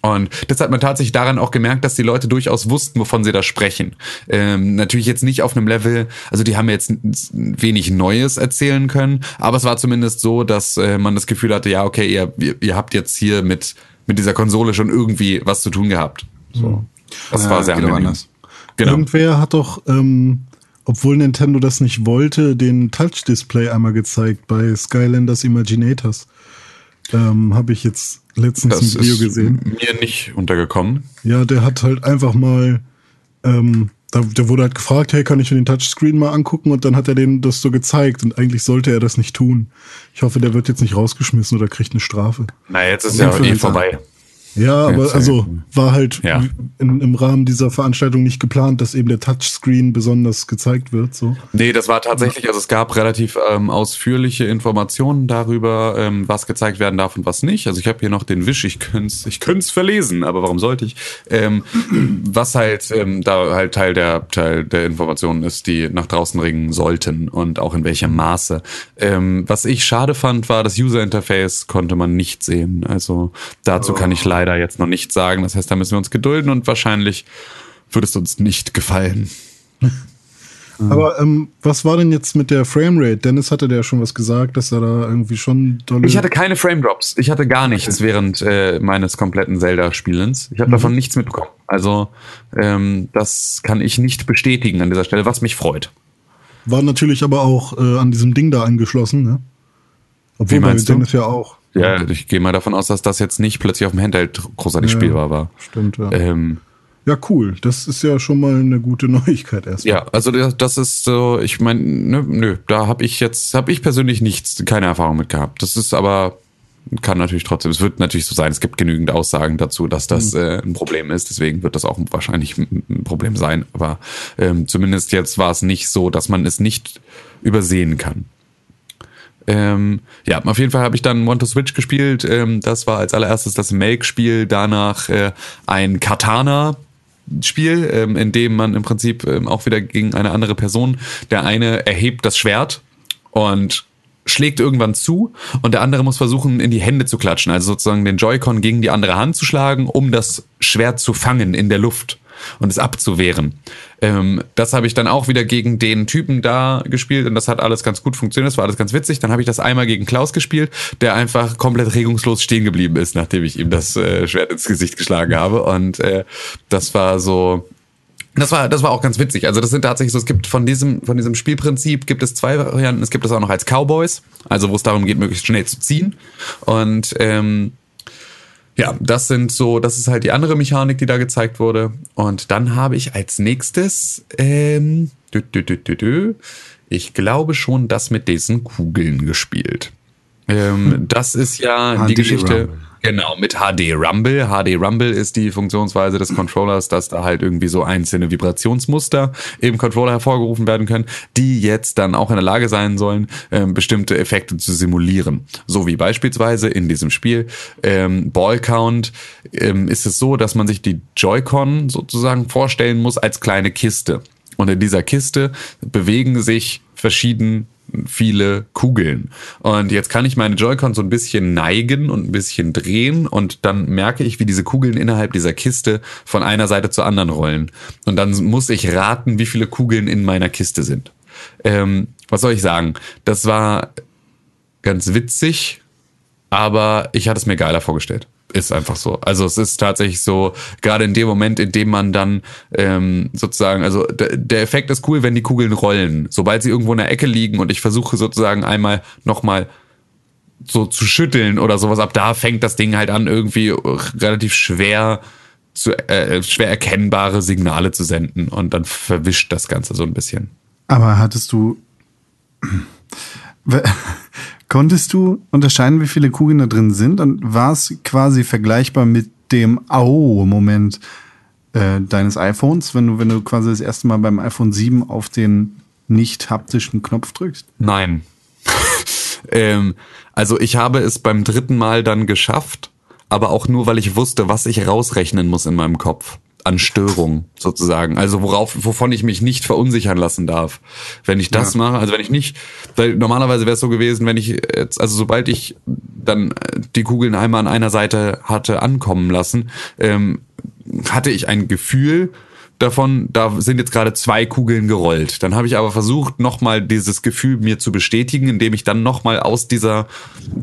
Und das hat man tatsächlich daran auch gemerkt, dass die Leute durchaus wussten, wovon sie da sprechen. Ähm, natürlich jetzt nicht auf einem Level, also die haben jetzt wenig Neues erzählen können, aber es war zumindest so, dass äh, man das Gefühl hatte, ja, okay, ihr, ihr, habt jetzt hier mit, mit dieser Konsole schon irgendwie was zu tun gehabt. So. Das Ja, war sehr angenehm. anders. Genau. Irgendwer hat doch, ähm, obwohl Nintendo das nicht wollte, den Touch-Display einmal gezeigt bei Skylanders Imaginators. Ähm, Habe ich jetzt letztens Das ein Video gesehen. mir nicht untergekommen. Ja, der hat halt einfach mal, ähm, da, der wurde halt gefragt, hey, kann ich mir den Touchscreen mal angucken? Und dann hat er dem das so gezeigt. Und eigentlich sollte er das nicht tun. Ich hoffe, der wird jetzt nicht rausgeschmissen oder kriegt eine Strafe. Na, jetzt ist ja eh vorbei. Ja, aber also war halt Ja. in, im Rahmen dieser Veranstaltung nicht geplant, dass eben der Touchscreen besonders gezeigt wird. So. Nee, das war tatsächlich, also es gab relativ ähm, ausführliche Informationen darüber, ähm, was gezeigt werden darf und was nicht. Also ich habe hier noch den Wisch, ich könnte ich könnte verlesen, aber warum sollte ich? Ähm, was halt ähm, da halt Teil der Teil der Informationen ist, die nach draußen ringen sollten und auch in welchem Maße. Ähm, was ich schade fand, war das User Interface konnte man nicht sehen. Also dazu kann ich leider jetzt noch nichts sagen. Das heißt, da müssen wir uns gedulden und wahrscheinlich würde es uns nicht gefallen. Aber ähm, was war denn jetzt mit der Framerate? Dennis hatte ja schon was gesagt, dass er da irgendwie schon dolle. Ich hatte keine Frame Drops. Ich hatte gar nichts während äh, meines kompletten Zelda-Spielens. Ich habe davon nichts mitbekommen. Also ähm, das kann ich nicht bestätigen an dieser Stelle, was mich freut. war natürlich aber auch äh, an diesem Ding da angeschlossen, ne? Obwohl Wie meinst bei du? Dennis ja auch. Ja, ich gehe mal davon aus, dass das jetzt nicht plötzlich auf dem Handheld großartig Ja. spielbar war. Stimmt, ja. Ähm, Ja, cool. Das ist ja schon mal eine gute Neuigkeit erstmal. ja, also das ist so, ich meine, nö, nö, da habe ich jetzt, habe ich persönlich nichts, keine Erfahrung mit gehabt. Das ist aber, kann natürlich trotzdem, es wird natürlich so sein, es gibt genügend Aussagen dazu, dass das äh, ein Problem ist, deswegen wird das auch wahrscheinlich ein ein Problem sein, aber ähm, zumindest jetzt war es nicht so, dass man es nicht übersehen kann. Ähm, ja, auf jeden Fall habe ich dann One to Switch gespielt. Ähm, das war als allererstes das Make-Spiel, danach äh, ein Katana. Spiel, ähm, in dem man im Prinzip ähm, auch wieder gegen eine andere Person, der eine erhebt das Schwert und schlägt irgendwann zu und der andere muss versuchen, in die Hände zu klatschen, also sozusagen den Joy-Con gegen die andere Hand zu schlagen, um das Schwert zu fangen in der Luft und es abzuwehren. Ähm, das habe ich dann auch wieder gegen den Typen da gespielt und das hat alles ganz gut funktioniert, das war alles ganz witzig. Dann habe ich das einmal gegen Klaus gespielt, der einfach komplett regungslos stehen geblieben ist, nachdem ich ihm das äh, Schwert ins Gesicht geschlagen habe und äh, das war so das war, das war auch ganz witzig. Also das sind tatsächlich so, es gibt von diesem, von diesem Spielprinzip gibt es zwei Varianten. Es gibt es auch noch als Cowboys, also wo es darum geht, möglichst schnell zu ziehen. Und ähm, ja, das sind so, das ist halt die andere Mechanik, die da gezeigt wurde. Und dann habe ich als nächstes, ähm, dü, dü, dü, dü, dü, ich glaube schon das mit diesen Kugeln gespielt. Ähm, das ist ja die HD Geschichte. Genau, mit HD Rumble. HD Rumble ist die Funktionsweise des Controllers, dass da halt irgendwie so einzelne Vibrationsmuster im Controller hervorgerufen werden können, die jetzt dann auch in der Lage sein sollen, ähm, bestimmte Effekte zu simulieren. So wie beispielsweise in diesem Spiel ähm, Ball Count ähm, ist es so, dass man sich die Joy-Con sozusagen vorstellen muss als kleine Kiste. Und in dieser Kiste bewegen sich verschieden viele Kugeln. Und jetzt kann ich meine Joy-Con so ein bisschen neigen und ein bisschen drehen und dann merke ich, wie diese Kugeln innerhalb dieser Kiste von einer Seite zur anderen rollen. Und dann muss ich raten, wie viele Kugeln in meiner Kiste sind. Ähm, was soll ich sagen? Das war ganz witzig, aber ich hatte es mir geiler vorgestellt. Ist einfach so. Also es ist tatsächlich so, gerade in dem Moment, in dem man dann ähm, sozusagen, also der Effekt ist cool, wenn die Kugeln rollen. Sobald sie irgendwo in der Ecke liegen und ich versuche sozusagen einmal nochmal so zu schütteln oder sowas, ab da fängt das Ding halt an, irgendwie relativ schwer zu, äh, schwer erkennbare Signale zu senden und dann verwischt das Ganze so ein bisschen. Aber hattest du. Konntest du unterscheiden, wie viele Kugeln da drin sind? Und war es quasi vergleichbar mit dem Au-Moment äh, deines iPhones, wenn du, wenn du quasi das erste Mal beim iPhone 7 auf den nicht haptischen Knopf drückst? Nein. ähm, also ich habe es beim dritten Mal dann geschafft, aber auch nur, weil ich wusste, was ich rausrechnen muss in meinem Kopf. An Störung sozusagen. Also worauf, wovon ich mich nicht verunsichern lassen darf. Wenn ich das mache, also wenn ich nicht, weil normalerweise wäre es so gewesen, wenn ich jetzt, also sobald ich dann äh, die Kugeln einmal an einer Seite hatte ankommen lassen, ähm, hatte ich ein Gefühl, davon, da sind jetzt gerade zwei Kugeln gerollt. Dann habe ich aber versucht, nochmal dieses Gefühl mir zu bestätigen, indem ich dann nochmal aus dieser,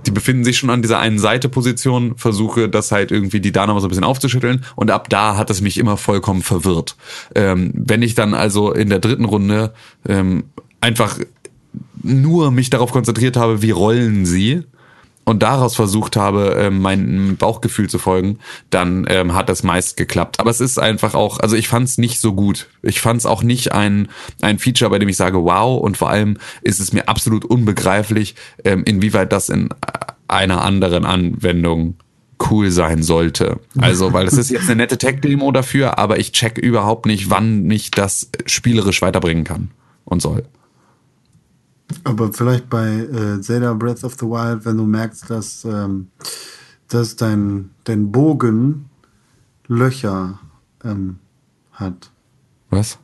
die befinden sich schon an dieser einen Seite Position, versuche das halt irgendwie die da nochmal so ein bisschen aufzuschütteln und ab da hat es mich immer vollkommen verwirrt. Ähm, wenn ich dann also in der dritten Runde ähm, einfach nur mich darauf konzentriert habe, wie rollen sie, und daraus versucht habe, ähm, meinem Bauchgefühl zu folgen, dann ähm, hat das meist geklappt. Aber es ist einfach auch, also ich fand es nicht so gut. Ich fand es auch nicht ein, ein Feature, bei dem ich sage, wow, und vor allem ist es mir absolut unbegreiflich, ähm, inwieweit das in einer anderen Anwendung cool sein sollte. Also, weil es ist jetzt eine nette Tech-Demo dafür, aber ich check überhaupt nicht, wann mich das spielerisch weiterbringen kann und soll. Aber vielleicht bei äh, Zelda Breath of the Wild, wenn du merkst, dass, ähm, dass dein, dein Bogen Löcher ähm, hat. Was?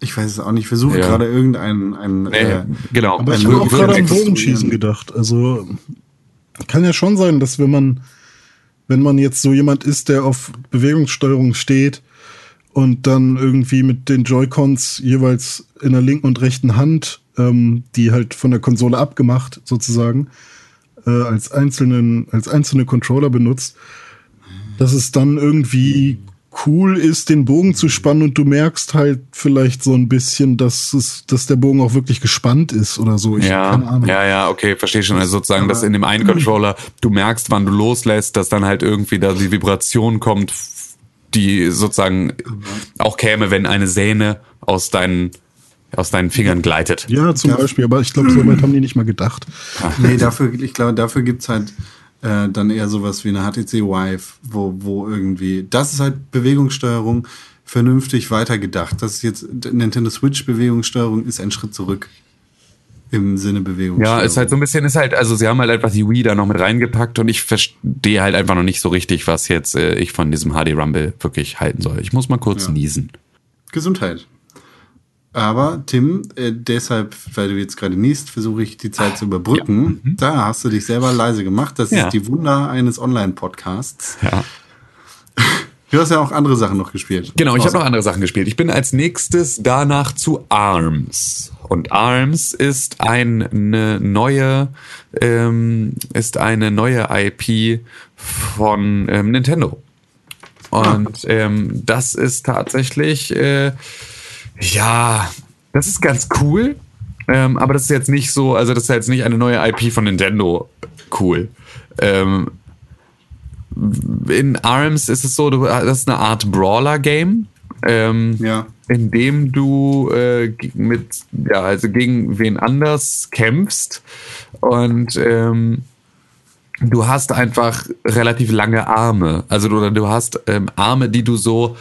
Ich weiß es auch nicht. Ich versuche Ja. gerade irgendeinen. Ein, Nee, äh, genau. Aber ich habe auch gerade an. Bogenschießen gedacht. Also kann ja schon sein, dass wenn man, wenn man jetzt so jemand ist, der auf Bewegungssteuerung steht und dann irgendwie mit den Joy-Cons jeweils in der linken und rechten Hand, ähm, die halt von der Konsole abgemacht sozusagen, äh, als einzelnen, als einzelne Controller benutzt, dass es dann irgendwie cool ist, den Bogen zu spannen und du merkst halt vielleicht so ein bisschen, dass es, dass der Bogen auch wirklich gespannt ist oder so. Ich, keine Ja, Ahnung. ja, ja, okay, verstehe schon. Also sozusagen, dass in dem einen Controller du merkst, wann du loslässt, dass dann halt irgendwie da die Vibration kommt, die sozusagen auch käme, wenn eine Sehne aus deinen, aus deinen Fingern gleitet. Ja, zum Ja. Beispiel, aber ich glaube, so weit haben die nicht mal gedacht. nee, dafür, ich glaube, dafür gibt's halt äh, dann eher sowas wie eine HTC Vive, wo, wo irgendwie. Das ist halt Bewegungssteuerung vernünftig weitergedacht. Das ist jetzt Nintendo Switch Bewegungssteuerung ist ein Schritt zurück. Im Sinne Bewegungssteuerung. Ja, ist halt so ein bisschen, ist halt, also sie haben halt einfach die Wii da noch mit reingepackt und ich verstehe halt einfach noch nicht so richtig, was jetzt äh, ich von diesem HD Rumble wirklich halten soll. Ich muss mal kurz Ja. niesen. Gesundheit. Aber Tim, äh, deshalb, weil du jetzt gerade niest, versuche ich die Zeit zu überbrücken. Da hast du dich selber leise gemacht. Das Mhm. Ja. ist die Wunder eines Online-Podcasts. Ja. Du hast ja auch andere Sachen noch gespielt. Genau, ich habe noch andere Sachen gespielt. Ich bin als nächstes danach zu ARMS. Und ARMS ist eine neue, ähm, ist eine neue IP von ähm, Nintendo. Und ähm, das ist tatsächlich, äh, ja, das ist ganz cool. Ähm, aber das ist jetzt nicht so, also das ist jetzt nicht eine neue IP von Nintendo cool. Ähm, in ARMS ist es so, du, das ist eine Art Brawler-Game. Ähm, Ja. in dem du äh, mit, ja, also gegen wen anders kämpfst und ähm, du hast einfach relativ lange Arme. Also du, oder du hast ähm, Arme, die du so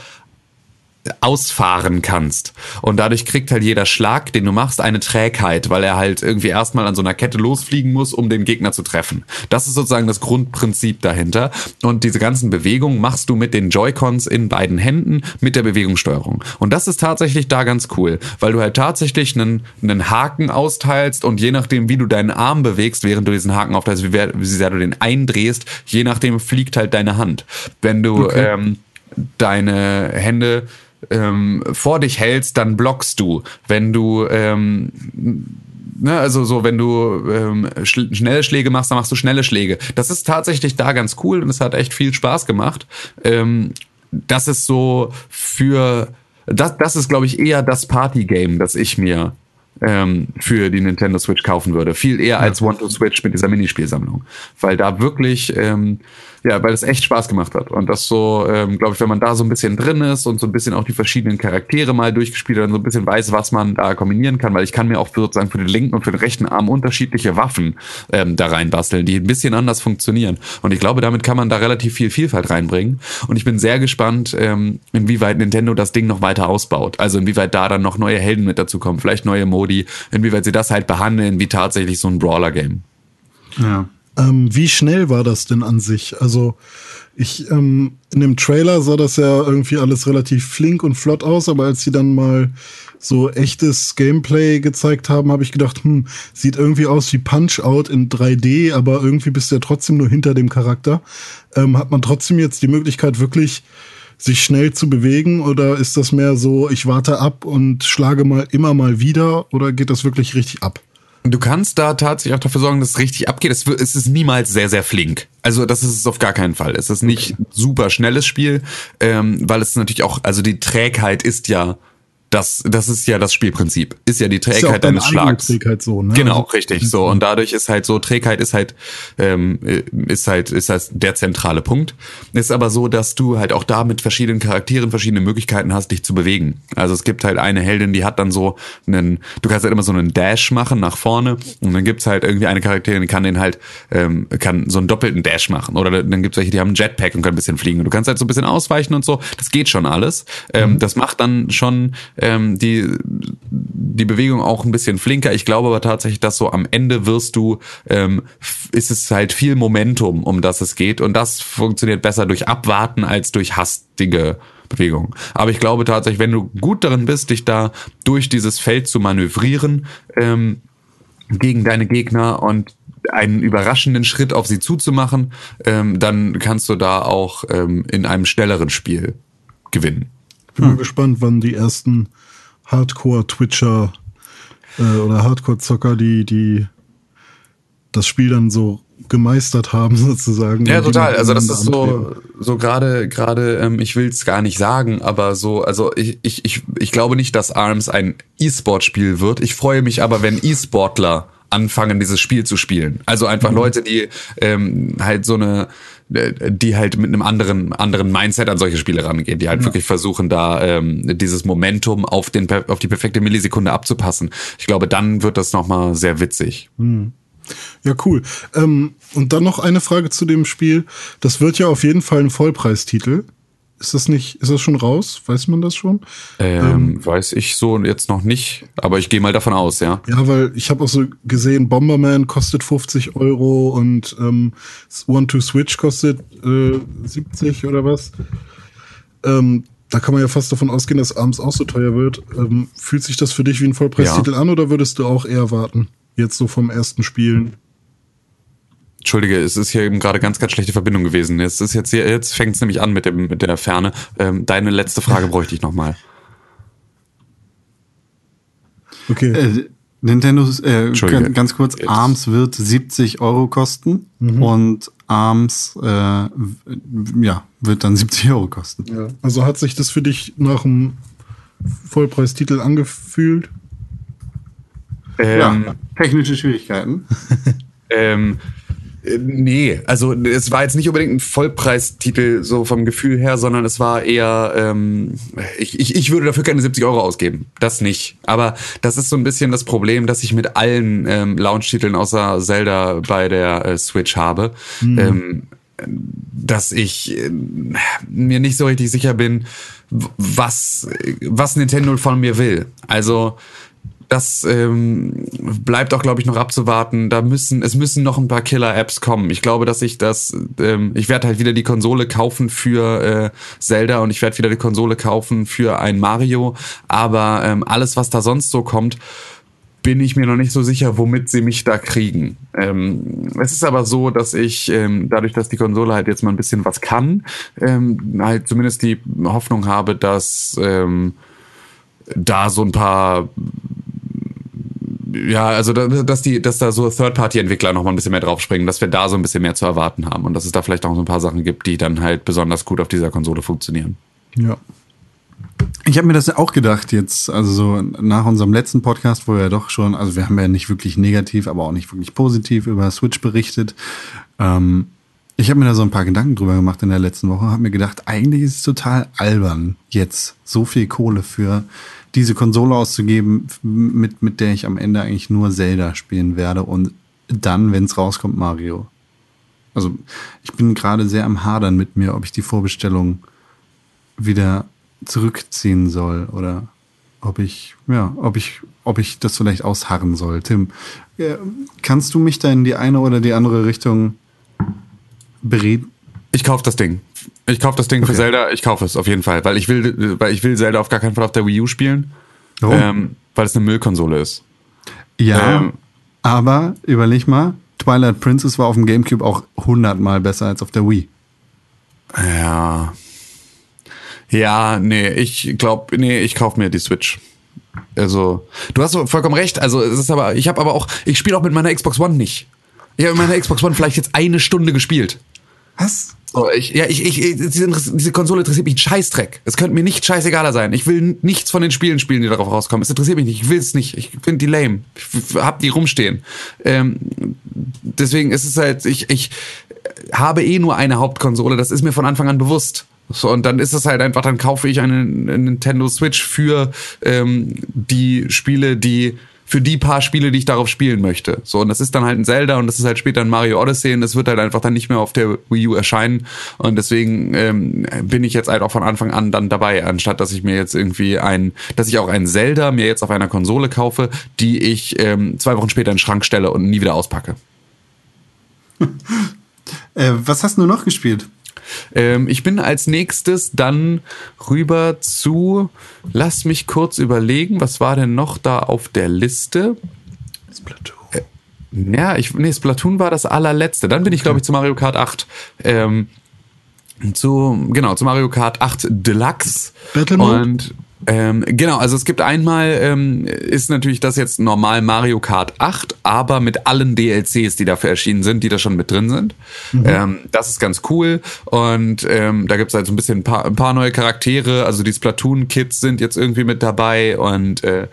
ausfahren kannst. Und dadurch kriegt halt jeder Schlag, den du machst, eine Trägheit, weil er halt irgendwie erstmal an so einer Kette losfliegen muss, um den Gegner zu treffen. Das ist sozusagen das Grundprinzip dahinter. Und diese ganzen Bewegungen machst du mit den Joy-Cons in beiden Händen mit der Bewegungssteuerung. Und das ist tatsächlich da ganz cool, weil du halt tatsächlich einen, einen Haken austeilst und je nachdem, wie du deinen Arm bewegst, während du diesen Haken aufteilst, wie, wie sehr du den eindrehst, je nachdem fliegt halt deine Hand. Wenn du ähm, deine Hände ähm, vor dich hältst, dann blockst du. Wenn du ähm, Ne, also so, wenn du ähm, schl schnelle Schläge machst, dann machst du schnelle Schläge. Das ist tatsächlich da ganz cool und es hat echt viel Spaß gemacht. Ähm, das ist so für das, das ist, glaube ich, eher das Party-Game, das ich mir ähm, für die Nintendo Switch kaufen würde. Viel eher als One to Switch mit dieser Minispielsammlung. Weil da wirklich, ähm, ja, weil es echt Spaß gemacht hat. Und das so, ähm, glaube ich, wenn man da so ein bisschen drin ist und so ein bisschen auch die verschiedenen Charaktere mal durchgespielt hat und so ein bisschen weiß, was man da kombinieren kann, weil ich kann mir auch sozusagen für den linken und für den rechten Arm unterschiedliche Waffen ähm, da reinbasteln, die ein bisschen anders funktionieren. Und ich glaube, damit kann man da relativ viel Vielfalt reinbringen. Und ich bin sehr gespannt, ähm, inwieweit Nintendo das Ding noch weiter ausbaut. Also inwieweit da dann noch neue Helden mit dazu kommen, vielleicht neue Modi, inwieweit sie das halt behandeln wie tatsächlich so ein Brawler-Game. Ja. Ähm, wie schnell war das denn an sich? Also ich ähm, in dem Trailer sah das ja irgendwie alles relativ flink und flott aus, aber als sie dann mal so echtes Gameplay gezeigt haben, habe ich gedacht, hm, sieht irgendwie aus wie Punch Out in 3D, aber irgendwie bist du ja trotzdem nur hinter dem Charakter. Ähm, hat man trotzdem jetzt die Möglichkeit wirklich sich schnell zu bewegen oder ist das mehr so, ich warte ab und schlage mal immer mal wieder oder geht das wirklich richtig ab? Du kannst da tatsächlich auch dafür sorgen, dass es richtig abgeht. Es, ist niemals sehr, sehr flink. Also das ist es auf gar keinen Fall. Es ist nicht super schnelles Spiel, ähm, weil es natürlich auch, also die Trägheit ist ja das, das ist ja das Spielprinzip. Ist ja die ja Trägheit deine deines Schlags. Trägheit so, ne? Genau, Also- richtig. So und dadurch ist halt so Trägheit ist halt ähm, äh, ist halt ist halt der zentrale Punkt. Ist aber so, dass du halt auch da mit verschiedenen Charakteren verschiedene Möglichkeiten hast, dich zu bewegen. Also es gibt halt eine Heldin, die hat dann so einen, du kannst halt immer so einen Dash machen nach vorne und dann gibt's halt irgendwie eine Charakterin, die kann den halt ähm, kann so einen doppelten Dash machen oder dann gibt's welche, die haben einen Jetpack und können ein bisschen fliegen. Und du kannst halt so ein bisschen ausweichen und so. Das geht schon alles. Ähm, Das macht dann schon ähm, die die Bewegung auch ein bisschen flinker. Ich glaube aber tatsächlich, dass so am Ende wirst du, ähm, ist es halt viel Momentum, um das es geht. Und das funktioniert besser durch Abwarten als durch hastige Bewegungen. Aber ich glaube tatsächlich, wenn du gut darin bist, dich da durch dieses Feld zu manövrieren, ähm, gegen deine Gegner und einen überraschenden Schritt auf sie zuzumachen, ähm, dann kannst du da auch ähm, in einem schnelleren Spiel gewinnen. Bin mal gespannt, wann die ersten Hardcore-Twitcher äh, oder Hardcore-Zocker, die, die das Spiel dann so gemeistert haben, sozusagen. Ja, total. Also das ist so, so gerade, gerade, ähm, ich will es gar nicht sagen, aber so, also ich, ich, ich, ich glaube nicht, dass ARMS ein E-Sport-Spiel wird. Ich freue mich aber, wenn E-Sportler anfangen, dieses Spiel zu spielen. Also einfach Leute, die ähm, halt so eine, die halt mit einem anderen, anderen Mindset an solche Spiele rangehen, die halt wirklich versuchen, da ähm, dieses Momentum auf, den, auf die perfekte Millisekunde abzupassen. Ich glaube, dann wird das nochmal sehr witzig. Ja, cool. Ähm, und dann noch eine Frage zu dem Spiel. Das wird ja auf jeden Fall ein Vollpreistitel. Ist das nicht, ist das schon raus? Weiß man das schon? Ähm, weiß ich so jetzt noch nicht, aber ich gehe mal davon aus, ja. Ja, weil ich habe auch so gesehen, Bomberman kostet 50 Euro und ähm, One to Switch kostet äh, 70 oder was. Ähm, da kann man ja fast davon ausgehen, dass abends auch so teuer wird. Ähm, fühlt sich das für dich wie ein Vollpreistitel an oder würdest du auch eher warten? Jetzt so vom ersten Spielen. Entschuldige, es ist hier eben gerade ganz, ganz schlechte Verbindung gewesen. Jetzt ist jetzt hier, jetzt fängt es nämlich an mit dem mit der Ferne. Ähm, deine letzte Frage bräuchte ich nochmal. Okay. Äh, Nintendo, äh, ganz, kurz, Jetzt. ARMS wird 70 Euro kosten und ARMS äh, ja, wird dann 70 Euro kosten. ja. Also hat sich das für dich nach einem Vollpreistitel angefühlt? Ähm, technische Schwierigkeiten. Ähm, äh, nee, also es war jetzt nicht unbedingt ein Vollpreistitel so vom Gefühl her, sondern es war eher, ähm, ich, ich, ich würde dafür keine 70 Euro ausgeben. Das nicht. Aber das ist so ein bisschen das Problem, dass ich mit allen ähm, Launch-Titeln außer Zelda bei der äh, Switch habe. Ähm, dass ich äh, mir nicht so richtig sicher bin, was, was Nintendo von mir will. Also das ähm, bleibt auch, glaube ich, noch abzuwarten. Da müssen, es müssen noch ein paar Killer-Apps kommen. Ich glaube, dass ich das, ähm, ich werde halt wieder die Konsole kaufen für äh, Zelda und ich werde wieder die Konsole kaufen für ein Mario. Aber ähm, alles, was da sonst so kommt, bin ich mir noch nicht so sicher, womit sie mich da kriegen. Ähm, es ist aber so, dass ich ähm, dadurch, dass die Konsole halt jetzt mal ein bisschen was kann, ähm, halt zumindest die Hoffnung habe, dass ähm, da so ein paar ja, also da- dass die, dass da so Third-Party-Entwickler noch mal ein bisschen mehr draufspringen, dass wir da so ein bisschen mehr zu erwarten haben und dass es da vielleicht auch so ein paar Sachen gibt, die dann halt besonders gut auf dieser Konsole funktionieren. Ja. Ich habe mir das auch gedacht jetzt, also so nach unserem letzten Podcast, wo wir ja doch schon, also wir haben ja nicht wirklich negativ, aber auch nicht wirklich positiv über Switch berichtet. Ähm, ich habe mir da so ein paar Gedanken drüber gemacht in der letzten Woche, habe mir gedacht, eigentlich ist es total albern, jetzt so viel Kohle für diese Konsole auszugeben, mit, mit der ich am Ende eigentlich nur Zelda spielen werde und dann, wenn es rauskommt, Mario. Also ich bin gerade sehr am Hadern mit mir, ob ich die Vorbestellung wieder zurückziehen soll oder ob ich, ja, ob ich, ob ich das vielleicht ausharren soll. Tim, äh, kannst du mich da in die eine oder die andere Richtung bereden? Ich kauf das Ding. Ich kauf das Ding für Okay. Zelda, ich kaufe es auf jeden Fall, weil ich will, weil ich will Zelda auf gar keinen Fall auf der Wii U spielen, Warum? ähm, weil es eine Müllkonsole ist. Ja, Ähm. aber überleg mal, Twilight Princess war auf dem Gamecube auch hundertmal besser als auf der Wii. Ja. Ja, nee, ich glaube, nee, ich kauf mir die Switch. Also, du hast vollkommen recht. Also, es ist aber, ich habe aber auch, ich spiele auch mit meiner Xbox One nicht. Ich habe mit meiner Xbox One vielleicht jetzt eine Stunde gespielt. Was? So, ich, ja, ich, ich, diese, diese Konsole interessiert mich ein Scheißdreck. Es könnte mir nicht scheißegaler sein. Ich will nichts von den Spielen spielen, die darauf rauskommen. Es interessiert mich nicht. Ich will es nicht. Ich finde die lame. Ich hab die rumstehen. Ähm, deswegen ist es halt, ich, ich habe eh nur eine Hauptkonsole. Das ist mir von Anfang an bewusst. So, und dann ist es halt einfach, dann kaufe ich eine, eine Nintendo Switch für ähm, die Spiele, die für die paar Spiele, die ich darauf spielen möchte. So, und das ist dann halt ein Zelda und das ist halt später ein Mario Odyssey und das wird halt einfach dann nicht mehr auf der Wii U erscheinen. Und deswegen ähm, bin ich jetzt halt auch von Anfang an dann dabei, anstatt dass ich mir jetzt irgendwie ein, dass ich auch ein Zelda mir jetzt auf einer Konsole kaufe, die ich ähm, zwei Wochen später in den Schrank stelle und nie wieder auspacke. Äh, was hast du noch gespielt? Ähm, ich bin als nächstes dann rüber zu, lass mich kurz überlegen, was war denn noch da auf der Liste? Splatoon. Äh, ja, ich, nee, Splatoon war das allerletzte. Dann bin ich, glaube ich, zu Mario Kart 8. Ähm, zu, genau, zu Mario Kart 8 Deluxe. Battle Mode? Und ähm, genau, also es gibt einmal, ähm, ist natürlich das jetzt normal Mario Kart 8, aber mit allen DLCs, die dafür erschienen sind, die da schon mit drin sind. Ähm, das ist ganz cool. Und ähm, da gibt's halt so ein bisschen ein paar, ein paar neue Charaktere. Also die Splatoon-Kids sind jetzt irgendwie mit dabei und äh,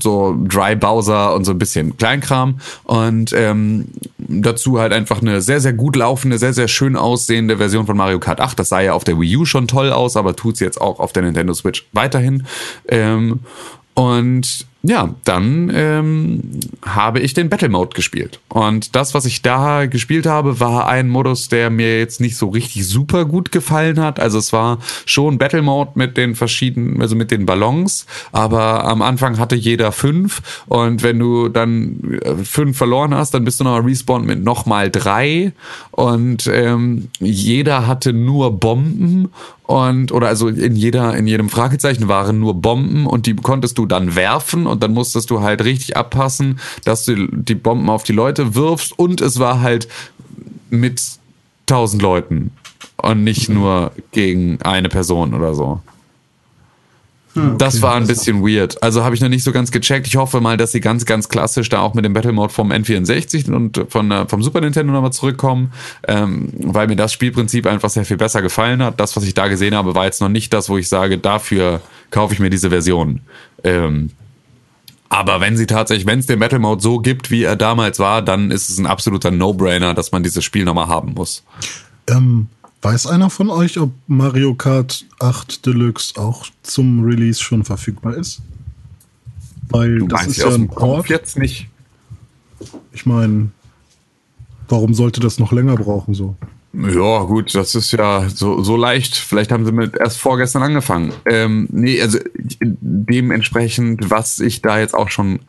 so Dry Bowser und so ein bisschen Kleinkram. Und ähm, dazu halt einfach eine sehr, sehr gut laufende, sehr, sehr schön aussehende Version von Mario Kart 8. Das sah ja auf der Wii U schon toll aus, aber tut's jetzt auch auf der Nintendo Switch weiterhin. Ähm, und ja, dann ähm, habe ich den Battle Mode gespielt. Und das, was ich da gespielt habe, war ein Modus, der mir jetzt nicht so richtig super gut gefallen hat. Also es war schon Battle Mode mit den verschiedenen, also mit den Ballons, aber am Anfang hatte jeder fünf. Und wenn du dann äh, fünf verloren hast, dann bist du nochmal respawned mit nochmal drei. Und ähm, jeder hatte nur Bomben und oder also in jeder in jedem Fragezeichen waren nur Bomben und die konntest du dann werfen und dann musstest du halt richtig abpassen, dass du die Bomben auf die Leute wirfst und es war halt mit tausend Leuten und nicht nur gegen eine Person oder so. Das war ein bisschen weird. Also habe ich noch nicht so ganz gecheckt. Ich hoffe mal, dass sie ganz, ganz klassisch da auch mit dem Battle Mode vom N64 und von, äh, vom Super Nintendo nochmal zurückkommen, ähm, weil mir das Spielprinzip einfach sehr viel besser gefallen hat. Das, was ich da gesehen habe, war jetzt noch nicht das, wo ich sage, dafür kaufe ich mir diese Version. Ähm, aber wenn sie tatsächlich, wenn es den Battle Mode so gibt, wie er damals war, dann ist es ein absoluter No-Brainer, dass man dieses Spiel nochmal haben muss. Ähm, weiß einer von euch, ob Mario Kart 8 Deluxe auch zum Release schon verfügbar ist? Weil Du das ist ja ein Port. jetzt nicht? Ich meine, warum sollte das noch länger brauchen so? Ja, gut, das ist ja so, so leicht. Vielleicht haben sie mit erst vorgestern angefangen. Ähm, nee, also dementsprechend, was ich da jetzt auch schon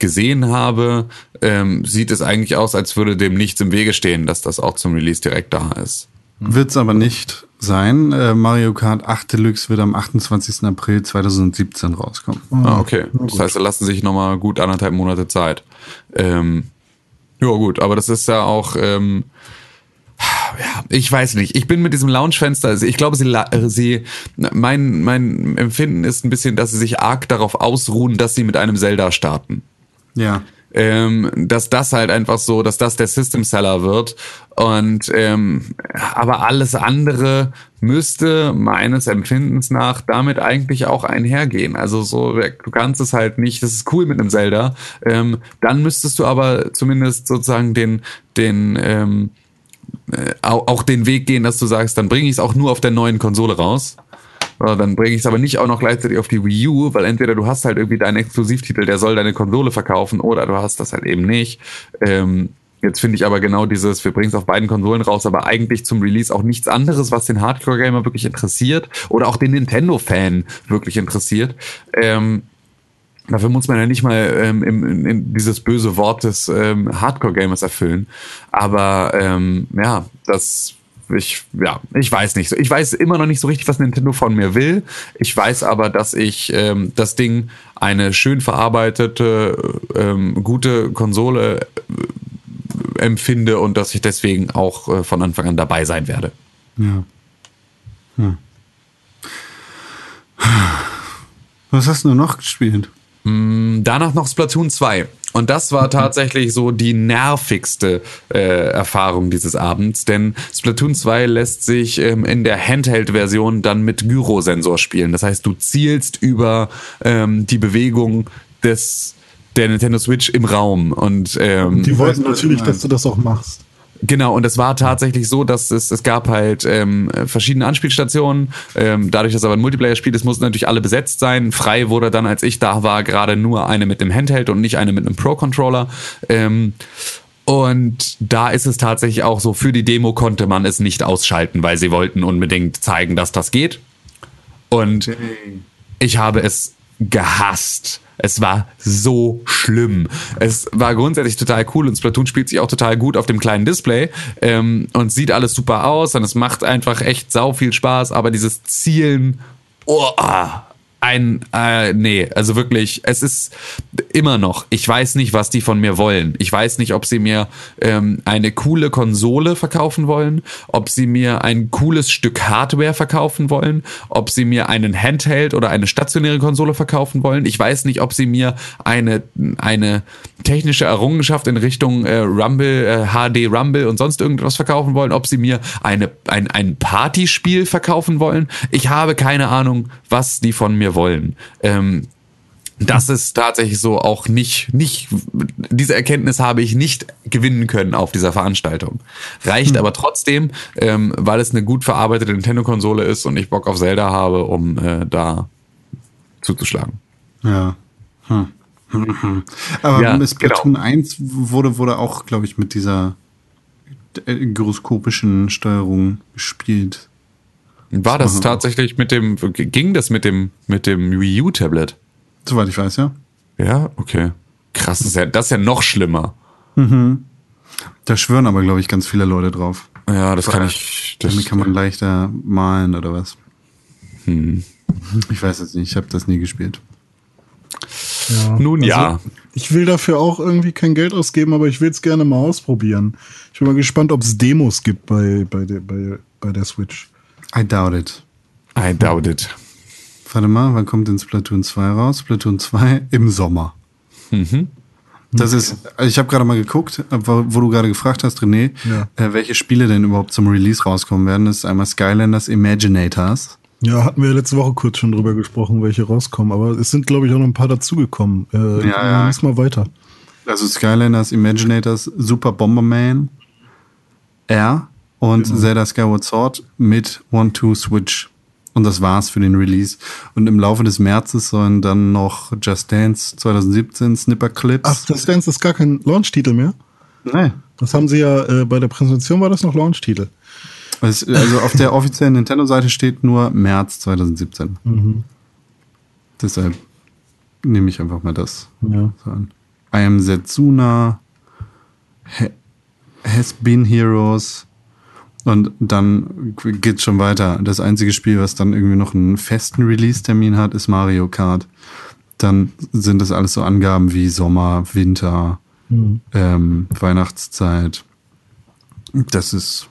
gesehen habe, ähm, sieht es eigentlich aus, als würde dem nichts im Wege stehen, dass das auch zum Release direkt da ist. Wird's aber nicht sein. Äh, Mario Kart 8 Deluxe wird am 28. April 2017 rauskommen. Ah, okay. Das heißt, da lassen sich nochmal gut anderthalb Monate Zeit. Ähm, ja, gut, aber das ist ja auch, ähm, ja, ich weiß nicht. Ich bin mit diesem Launchfenster, also ich glaube, sie, la- äh, sie, mein, mein Empfinden ist ein bisschen, dass sie sich arg darauf ausruhen, dass sie mit einem Zelda starten. Ja. ähm, dass das halt einfach so, dass das der System Seller wird. Und ähm, aber alles andere müsste meines Empfindens nach damit eigentlich auch einhergehen. Also so, du kannst es halt nicht, das ist cool mit einem Zelda. Ähm, dann müsstest du aber zumindest sozusagen den, den ähm, äh, auch, den Weg gehen, dass du sagst, dann bringe ich es auch nur auf der neuen Konsole raus. Oder dann bringe ich es aber nicht auch noch gleichzeitig auf die Wii U, weil entweder du hast halt irgendwie deinen Exklusivtitel, der soll deine Konsole verkaufen, oder du hast das halt eben nicht. Ähm, jetzt finde ich aber genau dieses, wir bringen es auf beiden Konsolen raus, aber eigentlich zum Release auch nichts anderes, was den Hardcore-Gamer wirklich interessiert oder auch den Nintendo-Fan wirklich interessiert. Ähm, Dafür muss man ja nicht mal ähm, im, in, in dieses böse Wort des ähm, Hardcore-Gamers erfüllen. Aber ähm, ja, das ich ja, ich weiß nicht. Ich weiß immer noch nicht so richtig, was Nintendo von mir will. Ich weiß aber, dass ich ähm, das Ding eine schön verarbeitete, ähm, gute Konsole äh, empfinde und dass ich deswegen auch äh, von Anfang an dabei sein werde. Ja. Hm. Was hast du noch gespielt? Danach noch Splatoon 2. Und das war tatsächlich so die nervigste äh, Erfahrung dieses Abends, denn Splatoon 2 lässt sich ähm, in der Handheld-Version dann mit Gyrosensor spielen. Das heißt, du zielst über ähm, die Bewegung des der Nintendo Switch im Raum und ähm, Die wollten natürlich, dass du das auch machst. Genau, und es war tatsächlich so, dass es, es gab halt ähm, verschiedene Anspielstationen. Ähm, dadurch, dass aber ein Multiplayer-Spiel ist, mussten natürlich alle besetzt sein. Frei wurde dann, als ich da war, gerade nur eine mit dem Handheld und nicht eine mit einem Pro-Controller. Ähm, und da ist es tatsächlich auch so, für die Demo konnte man es nicht ausschalten, weil sie wollten unbedingt zeigen, dass das geht. Und ich habe es gehasst. Es war so schlimm. Es war grundsätzlich total cool und Splatoon spielt sich auch total gut auf dem kleinen Display ähm, und sieht alles super aus und es macht einfach echt sau viel Spaß, aber dieses Zielen, oh, ein, äh, nee, also wirklich, es ist immer noch, ich weiß nicht, was die von mir wollen. Ich weiß nicht, ob sie mir ähm, eine coole Konsole verkaufen wollen, ob sie mir ein cooles Stück Hardware verkaufen wollen, ob sie mir einen Handheld oder eine stationäre Konsole verkaufen wollen. Ich weiß nicht, ob sie mir eine, eine technische Errungenschaft in Richtung äh, Rumble, äh, HD Rumble und sonst irgendwas verkaufen wollen, ob sie mir eine, ein, ein Partyspiel verkaufen wollen. Ich habe keine Ahnung, was die von mir wollen. Ähm, das ist tatsächlich so auch nicht, nicht, diese Erkenntnis habe ich nicht gewinnen können auf dieser Veranstaltung. Reicht aber trotzdem, ähm, weil es eine gut verarbeitete Nintendo-Konsole ist und ich Bock auf Zelda habe, um äh, da zuzuschlagen. Ja. Hm. Hm. Aber Ja, Splatoon 1 wurde, wurde auch, glaube ich, mit dieser äh, gyroskopischen Steuerung gespielt. War das Mhm. tatsächlich mit dem, ging das mit dem, mit dem Wii U-Tablet? Soweit ich weiß, ja. Ja, okay. Krass, das ist ja, das ist ja noch schlimmer. Da schwören aber, glaube ich, ganz viele Leute drauf. Ja, das kann ich. Das, Damit kann man leichter malen oder was. Ich weiß es nicht, ich habe das nie gespielt. Ja. Nun ja. Also, ich will dafür auch irgendwie kein Geld ausgeben, aber ich will es gerne mal ausprobieren. Ich bin mal gespannt, ob es Demos gibt bei, bei, der, bei, bei der Switch. I doubt it. I doubt it. Warte mal, wann kommt denn Splatoon 2 raus? Splatoon 2 im Sommer. Das ist, ich habe gerade mal geguckt, wo, du gerade gefragt hast, René, Ja. äh, welche Spiele denn überhaupt zum Release rauskommen werden. Das ist einmal Skylanders Imaginators. Ja, hatten wir letzte Woche kurz schon drüber gesprochen, welche rauskommen. Aber es sind, glaube ich, auch noch ein paar dazugekommen. Äh, Ja, ja. Mal weiter. Also Skylanders Imaginators Super Bomberman R und Zelda Skyward Sword mit One-Two-Switch. Und das war's für den Release. Und im Laufe des Märzes sollen dann noch Just Dance 2017, Snipper Clips. Ach, das Dance ist gar kein Launch-Titel mehr. nee. Das haben sie ja, äh, bei der Präsentation war das noch Launch-Titel. Also auf der offiziellen Nintendo-Seite steht nur März 2017. Deshalb nehme ich einfach mal das Ja. so an. I am Setsuna, ha Has Been Heroes und dann geht's schon weiter. Das einzige Spiel, was dann irgendwie noch einen festen Release-Termin hat, ist Mario Kart. Dann sind das alles so Angaben wie Sommer, Winter, ähm, Weihnachtszeit. Das ist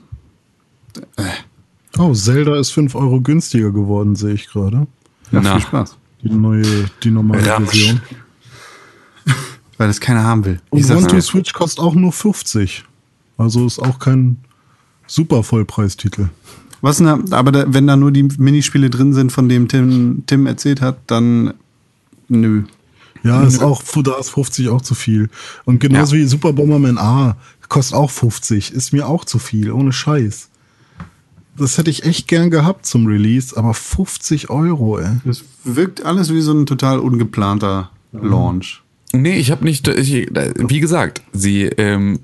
Oh, Zelda ist 5 Euro günstiger geworden, sehe ich gerade. ja, Na. viel Spaß. Die neue, die normale Ramsch. Version. Weil das keiner haben will. Und One to. Switch kostet auch nur 50. Also ist auch kein super Vollpreistitel. Was denn da, aber da, wenn da nur die Minispiele drin sind, von dem Tim, Tim erzählt hat, dann nö. Ja, ist auch, da ist 50 auch zu viel. Und genauso wie Super Bomberman A kostet auch 50. Ist mir auch zu viel, ohne Scheiß. Das hätte ich echt gern gehabt zum Release, aber 50 Euro, ey. Das wirkt alles wie so ein total ungeplanter Launch. Nee, ich habe nicht, ich, wie gesagt, sie, ähm,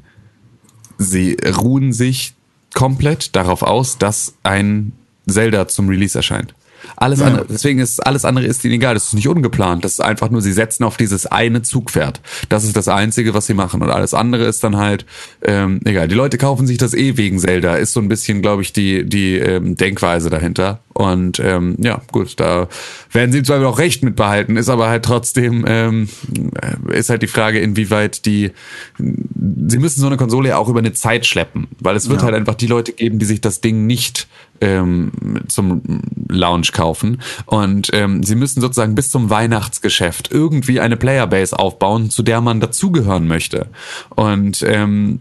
sie ruhen sich komplett darauf aus, dass ein Zelda zum Release erscheint. Alles andere, deswegen ist alles andere ist ihnen egal. Das ist nicht ungeplant. Das ist einfach nur, sie setzen auf dieses eine Zugpferd. Das ist das Einzige, was sie machen. Und alles andere ist dann halt ähm, egal. Die Leute kaufen sich das eh wegen Zelda. Ist so ein bisschen, glaube ich, die die ähm, Denkweise dahinter. Und ähm, ja, gut, da werden sie im Zweifel auch recht mit behalten. Ist aber halt trotzdem ähm, ist halt die Frage, inwieweit die sie müssen so eine Konsole ja auch über eine Zeit schleppen, weil es wird Ja. halt einfach die Leute geben, die sich das Ding nicht ähm, zum Launch kaufen. Und ähm, sie müssen sozusagen bis zum Weihnachtsgeschäft irgendwie eine Playerbase aufbauen, zu der man dazugehören möchte. Und ähm,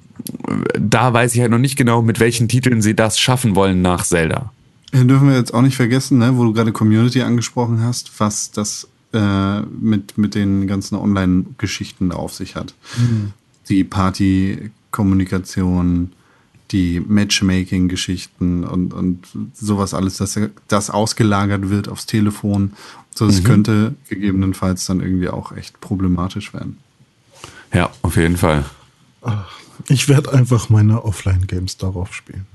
da weiß ich halt noch nicht genau, mit welchen Titeln sie das schaffen wollen nach Zelda. Ja, dürfen wir jetzt auch nicht vergessen, ne, wo du gerade Community angesprochen hast, was das äh, mit, mit den ganzen Online-Geschichten auf sich hat. Mhm. Die Party-Kommunikation, die Matchmaking-Geschichten und, und sowas alles, dass das ausgelagert wird aufs Telefon. So, das mhm. könnte gegebenenfalls dann irgendwie auch echt problematisch werden. Ja, auf jeden Fall. Ich werde einfach meine Offline-Games darauf spielen.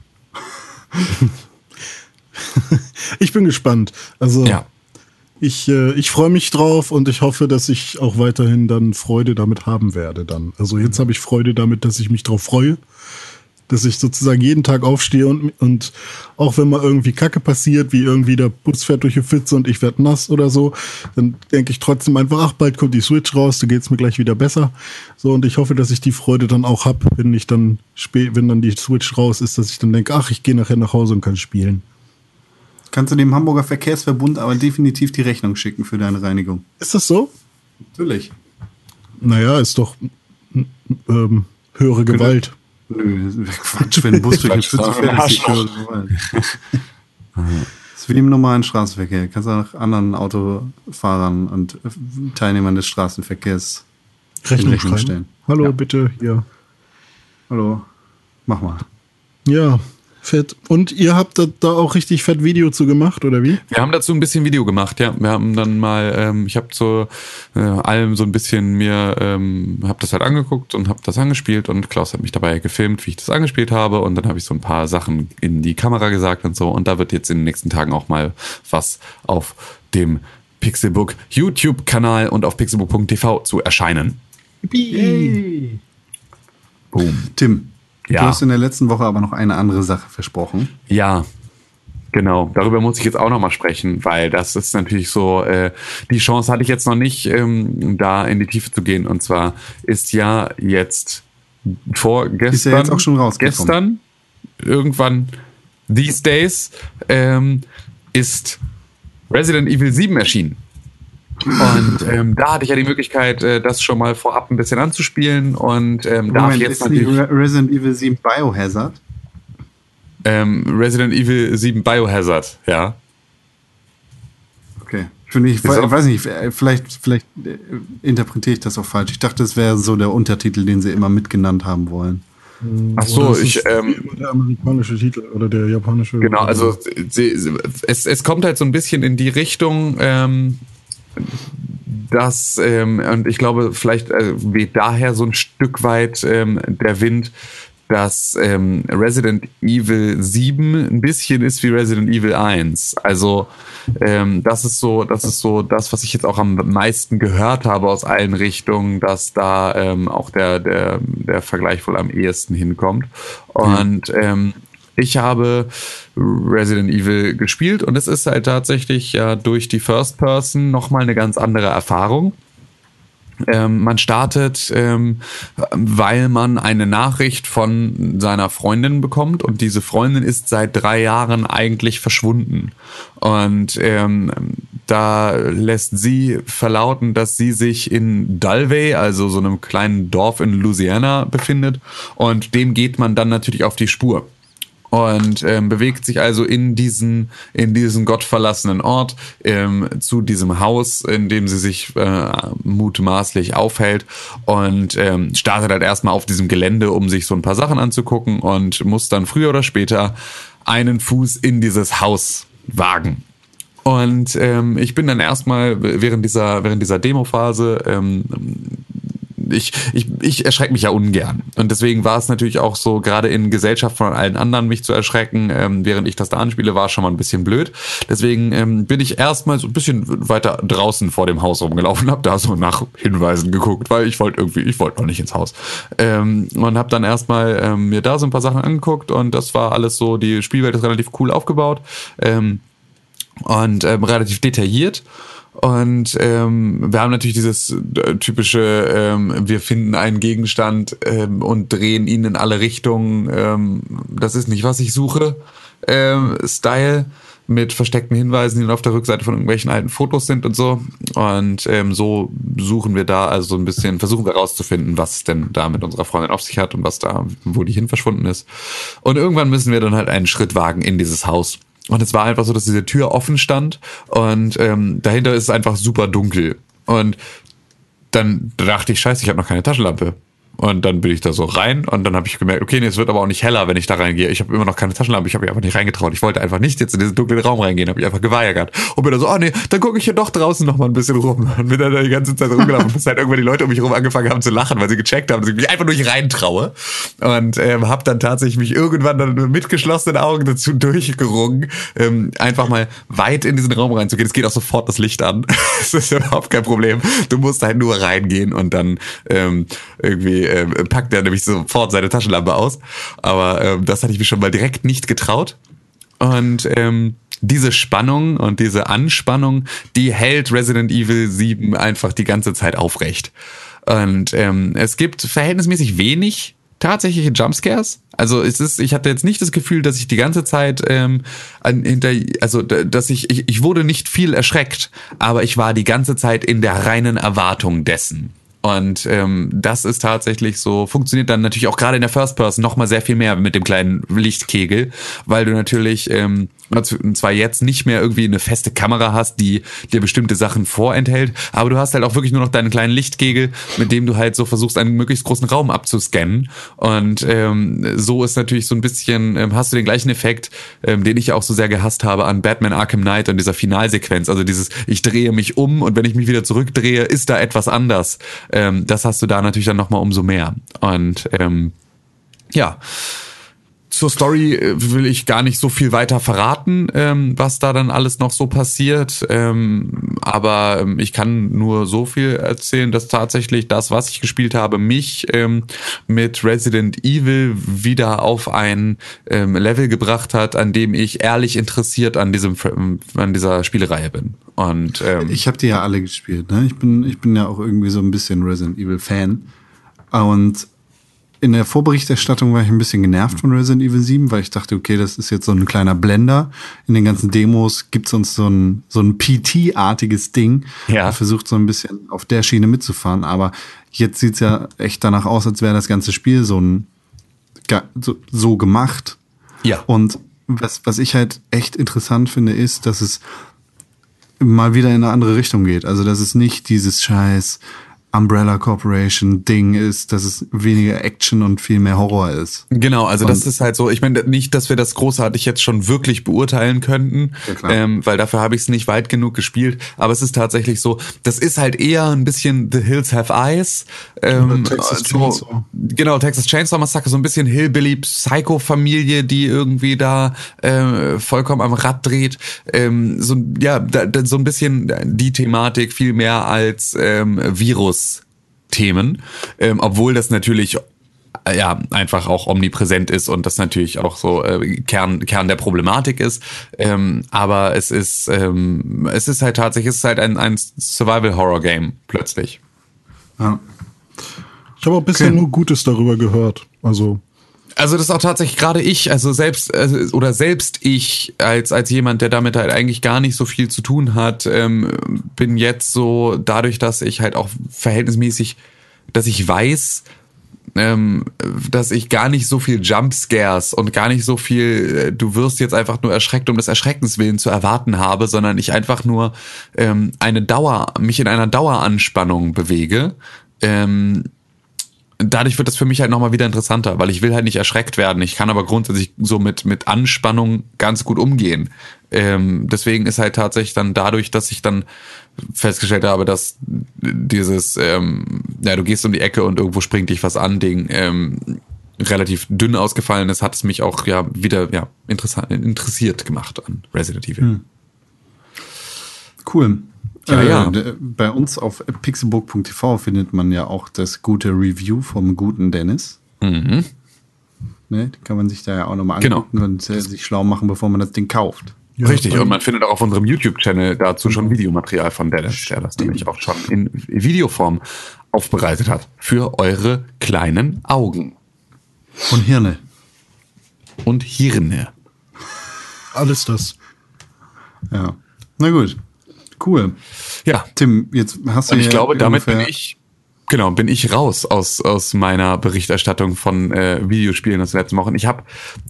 ich bin gespannt. Also ja. ich, äh, ich freue mich drauf und ich hoffe, dass ich auch weiterhin dann Freude damit haben werde. Dann. Also jetzt habe ich Freude damit, dass ich mich drauf freue dass ich sozusagen jeden Tag aufstehe und, und auch wenn mal irgendwie Kacke passiert, wie irgendwie der Bus fährt durch die Pfütze und ich werde nass oder so, dann denke ich trotzdem einfach, ach, bald kommt die Switch raus, da geht's mir gleich wieder besser. So, und ich hoffe, dass ich die Freude dann auch hab, wenn ich dann spät, wenn dann die Switch raus ist, dass ich dann denke, ach, ich gehe nachher nach Hause und kann spielen. Kannst du dem Hamburger Verkehrsverbund aber definitiv die Rechnung schicken für deine Reinigung. Ist das so? Natürlich. Naja, ist doch ähm, höhere Gewalt. Nö, Quatsch, wenn ein Bus durch eine Pfütze fährt, ist Das ist wie im normalen Straßenverkehr. Kannst du auch anderen Autofahrern und Teilnehmern des Straßenverkehrs Rechnung, Rechnung stellen. Hallo, ja. bitte, hier. Hallo, mach mal. Ja, Fett. Und ihr habt da, da, auch richtig fett Video zu gemacht, oder wie? Wir haben dazu ein bisschen Video gemacht, ja. Wir haben dann mal, ähm, ich habe zu äh, allem so ein bisschen mir, ähm, habe das halt angeguckt und habe das angespielt und Klaus hat mich dabei gefilmt, wie ich das angespielt habe und dann habe ich so ein paar Sachen in die Kamera gesagt und so und da wird jetzt in den nächsten Tagen auch mal was auf dem Pixelbook YouTube-Kanal und auf pixelbook.tv zu erscheinen. Yay. Boom. Tim, ja. Du hast in der letzten Woche aber noch eine andere Sache versprochen. Ja, Genau, darüber muss ich jetzt auch nochmal sprechen, weil das ist natürlich so, äh, die Chance hatte ich jetzt noch nicht, ähm, da in die Tiefe zu gehen. Und zwar ist ja jetzt vorgestern, ist ja jetzt auch schon rausgekommen. gestern, irgendwann these days, ähm, ist Resident Evil 7 erschienen. Und ähm, da hatte ich ja die Möglichkeit, äh, das schon mal vorab ein bisschen anzuspielen. Und ähm, Moment, darf jetzt ist natürlich. Resident Evil 7 Biohazard? Ähm, Resident Evil 7 Biohazard, ja. Okay. Ich, finde, ich weiß nicht, vielleicht, vielleicht äh, interpretiere ich das auch falsch. Ich dachte, es wäre so der Untertitel, den sie immer mitgenannt haben wollen. Ach so, ich. Ähm, der amerikanische Titel oder der japanische. Genau, also sie, es, es kommt halt so ein bisschen in die Richtung, ähm, dass, ähm, und ich glaube, vielleicht äh, weht daher so ein Stück weit ähm, der Wind, dass ähm, Resident Evil 7 ein bisschen ist wie Resident Evil 1. Also ähm, das ist so, das ist so das, was ich jetzt auch am meisten gehört habe aus allen Richtungen, dass da ähm, auch der, der, der Vergleich wohl am ehesten hinkommt. Und ähm, ich habe Resident Evil gespielt und es ist halt tatsächlich ja durch die First Person nochmal eine ganz andere Erfahrung. Ähm, man startet, ähm, weil man eine Nachricht von seiner Freundin bekommt und diese Freundin ist seit drei Jahren eigentlich verschwunden. Und ähm, da lässt sie verlauten, dass sie sich in Dalvey, also so einem kleinen Dorf in Louisiana, befindet. Und dem geht man dann natürlich auf die Spur und ähm, bewegt sich also in diesen in diesen gottverlassenen Ort ähm, zu diesem Haus, in dem sie sich äh, mutmaßlich aufhält und ähm, startet halt erstmal auf diesem Gelände, um sich so ein paar Sachen anzugucken und muss dann früher oder später einen Fuß in dieses Haus wagen. Und ähm, ich bin dann erstmal während dieser während dieser Demophase ähm, ich, ich, ich erschrecke mich ja ungern. Und deswegen war es natürlich auch so, gerade in Gesellschaft von allen anderen mich zu erschrecken, ähm, während ich das da anspiele, war schon mal ein bisschen blöd. Deswegen ähm, bin ich erstmal so ein bisschen weiter draußen vor dem Haus rumgelaufen, habe da so nach Hinweisen geguckt, weil ich wollte irgendwie, ich wollte noch nicht ins Haus. Ähm, und habe dann erstmal ähm, mir da so ein paar Sachen angeguckt und das war alles so, die Spielwelt ist relativ cool aufgebaut ähm, und ähm, relativ detailliert. Und ähm, wir haben natürlich dieses äh, typische, ähm, wir finden einen Gegenstand ähm, und drehen ihn in alle Richtungen. Ähm, das ist nicht, was ich suche. ähm, Style mit versteckten Hinweisen, die dann auf der Rückseite von irgendwelchen alten Fotos sind und so. Und ähm, so suchen wir da also so ein bisschen, versuchen wir rauszufinden, was denn da mit unserer Freundin auf sich hat und was da, wo die hin verschwunden ist. Und irgendwann müssen wir dann halt einen Schritt wagen in dieses Haus. Und es war einfach so, dass diese Tür offen stand und ähm, dahinter ist es einfach super dunkel. Und dann dachte ich, scheiße, ich habe noch keine Taschenlampe. Und dann bin ich da so rein und dann habe ich gemerkt, okay, nee, es wird aber auch nicht heller, wenn ich da reingehe. Ich habe immer noch keine Taschenlampe, ich habe mich einfach nicht reingetraut. Ich wollte einfach nicht jetzt in diesen dunklen Raum reingehen, habe ich einfach geweigert. Und bin da so, oh nee, dann gucke ich hier doch draußen noch mal ein bisschen rum. Und bin dann da die ganze Zeit rumgelaufen, bis halt irgendwann die Leute um mich herum angefangen haben zu lachen, weil sie gecheckt haben, dass ich mich einfach nur nicht reintraue. Und ähm, habe dann tatsächlich mich irgendwann dann mit geschlossenen Augen dazu durchgerungen, ähm, einfach mal weit in diesen Raum reinzugehen. Es geht auch sofort das Licht an. das ist überhaupt kein Problem. Du musst halt nur reingehen und dann ähm, irgendwie äh, packt er nämlich sofort seine Taschenlampe aus. Aber ähm, das hatte ich mir schon mal direkt nicht getraut. Und ähm, diese Spannung und diese Anspannung, die hält Resident Evil 7 einfach die ganze Zeit aufrecht. Und ähm, es gibt verhältnismäßig wenig tatsächliche Jumpscares. Also es ist, ich hatte jetzt nicht das Gefühl, dass ich die ganze Zeit ähm, hinter, also dass ich, ich, ich wurde nicht viel erschreckt, aber ich war die ganze Zeit in der reinen Erwartung dessen. Und ähm, das ist tatsächlich so, funktioniert dann natürlich auch gerade in der First Person noch mal sehr viel mehr mit dem kleinen Lichtkegel, weil du natürlich ähm, zwar jetzt nicht mehr irgendwie eine feste Kamera hast, die dir bestimmte Sachen vorenthält, aber du hast halt auch wirklich nur noch deinen kleinen Lichtkegel, mit dem du halt so versuchst, einen möglichst großen Raum abzuscannen. Und ähm, so ist natürlich so ein bisschen, ähm, hast du den gleichen Effekt, ähm, den ich auch so sehr gehasst habe an Batman Arkham Knight und dieser Finalsequenz. Also dieses, ich drehe mich um und wenn ich mich wieder zurückdrehe, ist da etwas anders. Ähm, das hast du da natürlich dann nochmal umso mehr. Und ähm, ja zur Story äh, will ich gar nicht so viel weiter verraten, ähm, was da dann alles noch so passiert. Ähm, aber ähm, ich kann nur so viel erzählen, dass tatsächlich das, was ich gespielt habe, mich ähm, mit Resident Evil wieder auf ein ähm, Level gebracht hat, an dem ich ehrlich interessiert an diesem an dieser Spielereihe bin. Und ähm, ich habe die ja alle gespielt. Ne? Ich bin ich bin ja auch irgendwie so ein bisschen Resident Evil Fan und in der Vorberichterstattung war ich ein bisschen genervt von Resident Evil 7, weil ich dachte, okay, das ist jetzt so ein kleiner Blender. In den ganzen Demos gibt's uns so ein, so ein PT-artiges Ding. Ja. versucht so ein bisschen auf der Schiene mitzufahren. Aber jetzt sieht's ja echt danach aus, als wäre das ganze Spiel so ein so, so gemacht. Ja. Und was, was ich halt echt interessant finde, ist, dass es mal wieder in eine andere Richtung geht. Also, dass es nicht dieses Scheiß Umbrella Corporation Ding ist, dass es weniger Action und viel mehr Horror ist. Genau, also und das ist halt so, ich meine nicht, dass wir das großartig jetzt schon wirklich beurteilen könnten, ja, ähm, weil dafür habe ich es nicht weit genug gespielt, aber es ist tatsächlich so, das ist halt eher ein bisschen The Hills Have Eyes. Ähm, Texas so, Genau, Texas Chainsaw Massacre, so ein bisschen Hillbilly Psycho-Familie, die irgendwie da äh, vollkommen am Rad dreht. Ähm, so, ja, da, da, so ein bisschen die Thematik viel mehr als ähm, Virus Themen, ähm, obwohl das natürlich äh, ja einfach auch omnipräsent ist und das natürlich auch so äh, Kern Kern der Problematik ist. Ähm, aber es ist ähm, es ist halt tatsächlich es ist halt ein, ein Survival Horror Game plötzlich. Ja. Ich habe auch bisher okay. nur Gutes darüber gehört. Also also das ist auch tatsächlich gerade ich, also selbst also, oder selbst ich als als jemand, der damit halt eigentlich gar nicht so viel zu tun hat, ähm, bin jetzt so dadurch, dass ich halt auch verhältnismäßig, dass ich weiß, ähm, dass ich gar nicht so viel Jumpscares und gar nicht so viel, äh, du wirst jetzt einfach nur erschreckt um des Erschreckens willen zu erwarten habe, sondern ich einfach nur ähm, eine Dauer, mich in einer Daueranspannung bewege. Ähm, dadurch wird das für mich halt nochmal wieder interessanter, weil ich will halt nicht erschreckt werden. Ich kann aber grundsätzlich so mit, mit Anspannung ganz gut umgehen. Ähm, deswegen ist halt tatsächlich dann dadurch, dass ich dann festgestellt habe, dass dieses, ähm, ja, du gehst um die Ecke und irgendwo springt dich was an, Ding, ähm, relativ dünn ausgefallen ist, hat es mich auch ja wieder ja interessiert gemacht an Resident Evil. Hm. Cool. Ja, äh, ja. Bei uns auf pixelbook.tv findet man ja auch das gute Review vom guten Dennis. Mhm. Ne, kann man sich da ja auch nochmal genau. angucken genau. und äh, sich schlau machen, bevor man das Ding kauft. Ja, Richtig, und man findet auch auf unserem YouTube-Channel dazu schon Videomaterial von Dennis, der das nämlich auch schon in Videoform aufbereitet hat. Für eure kleinen Augen. Und Hirne. Und Hirne. Alles das. Ja. Na gut. Cool. Ja. Tim, jetzt hast du Und ich ja glaube, damit bin ich, genau, bin ich raus aus, aus meiner Berichterstattung von äh, Videospielen aus den letzten Wochen. Ich habe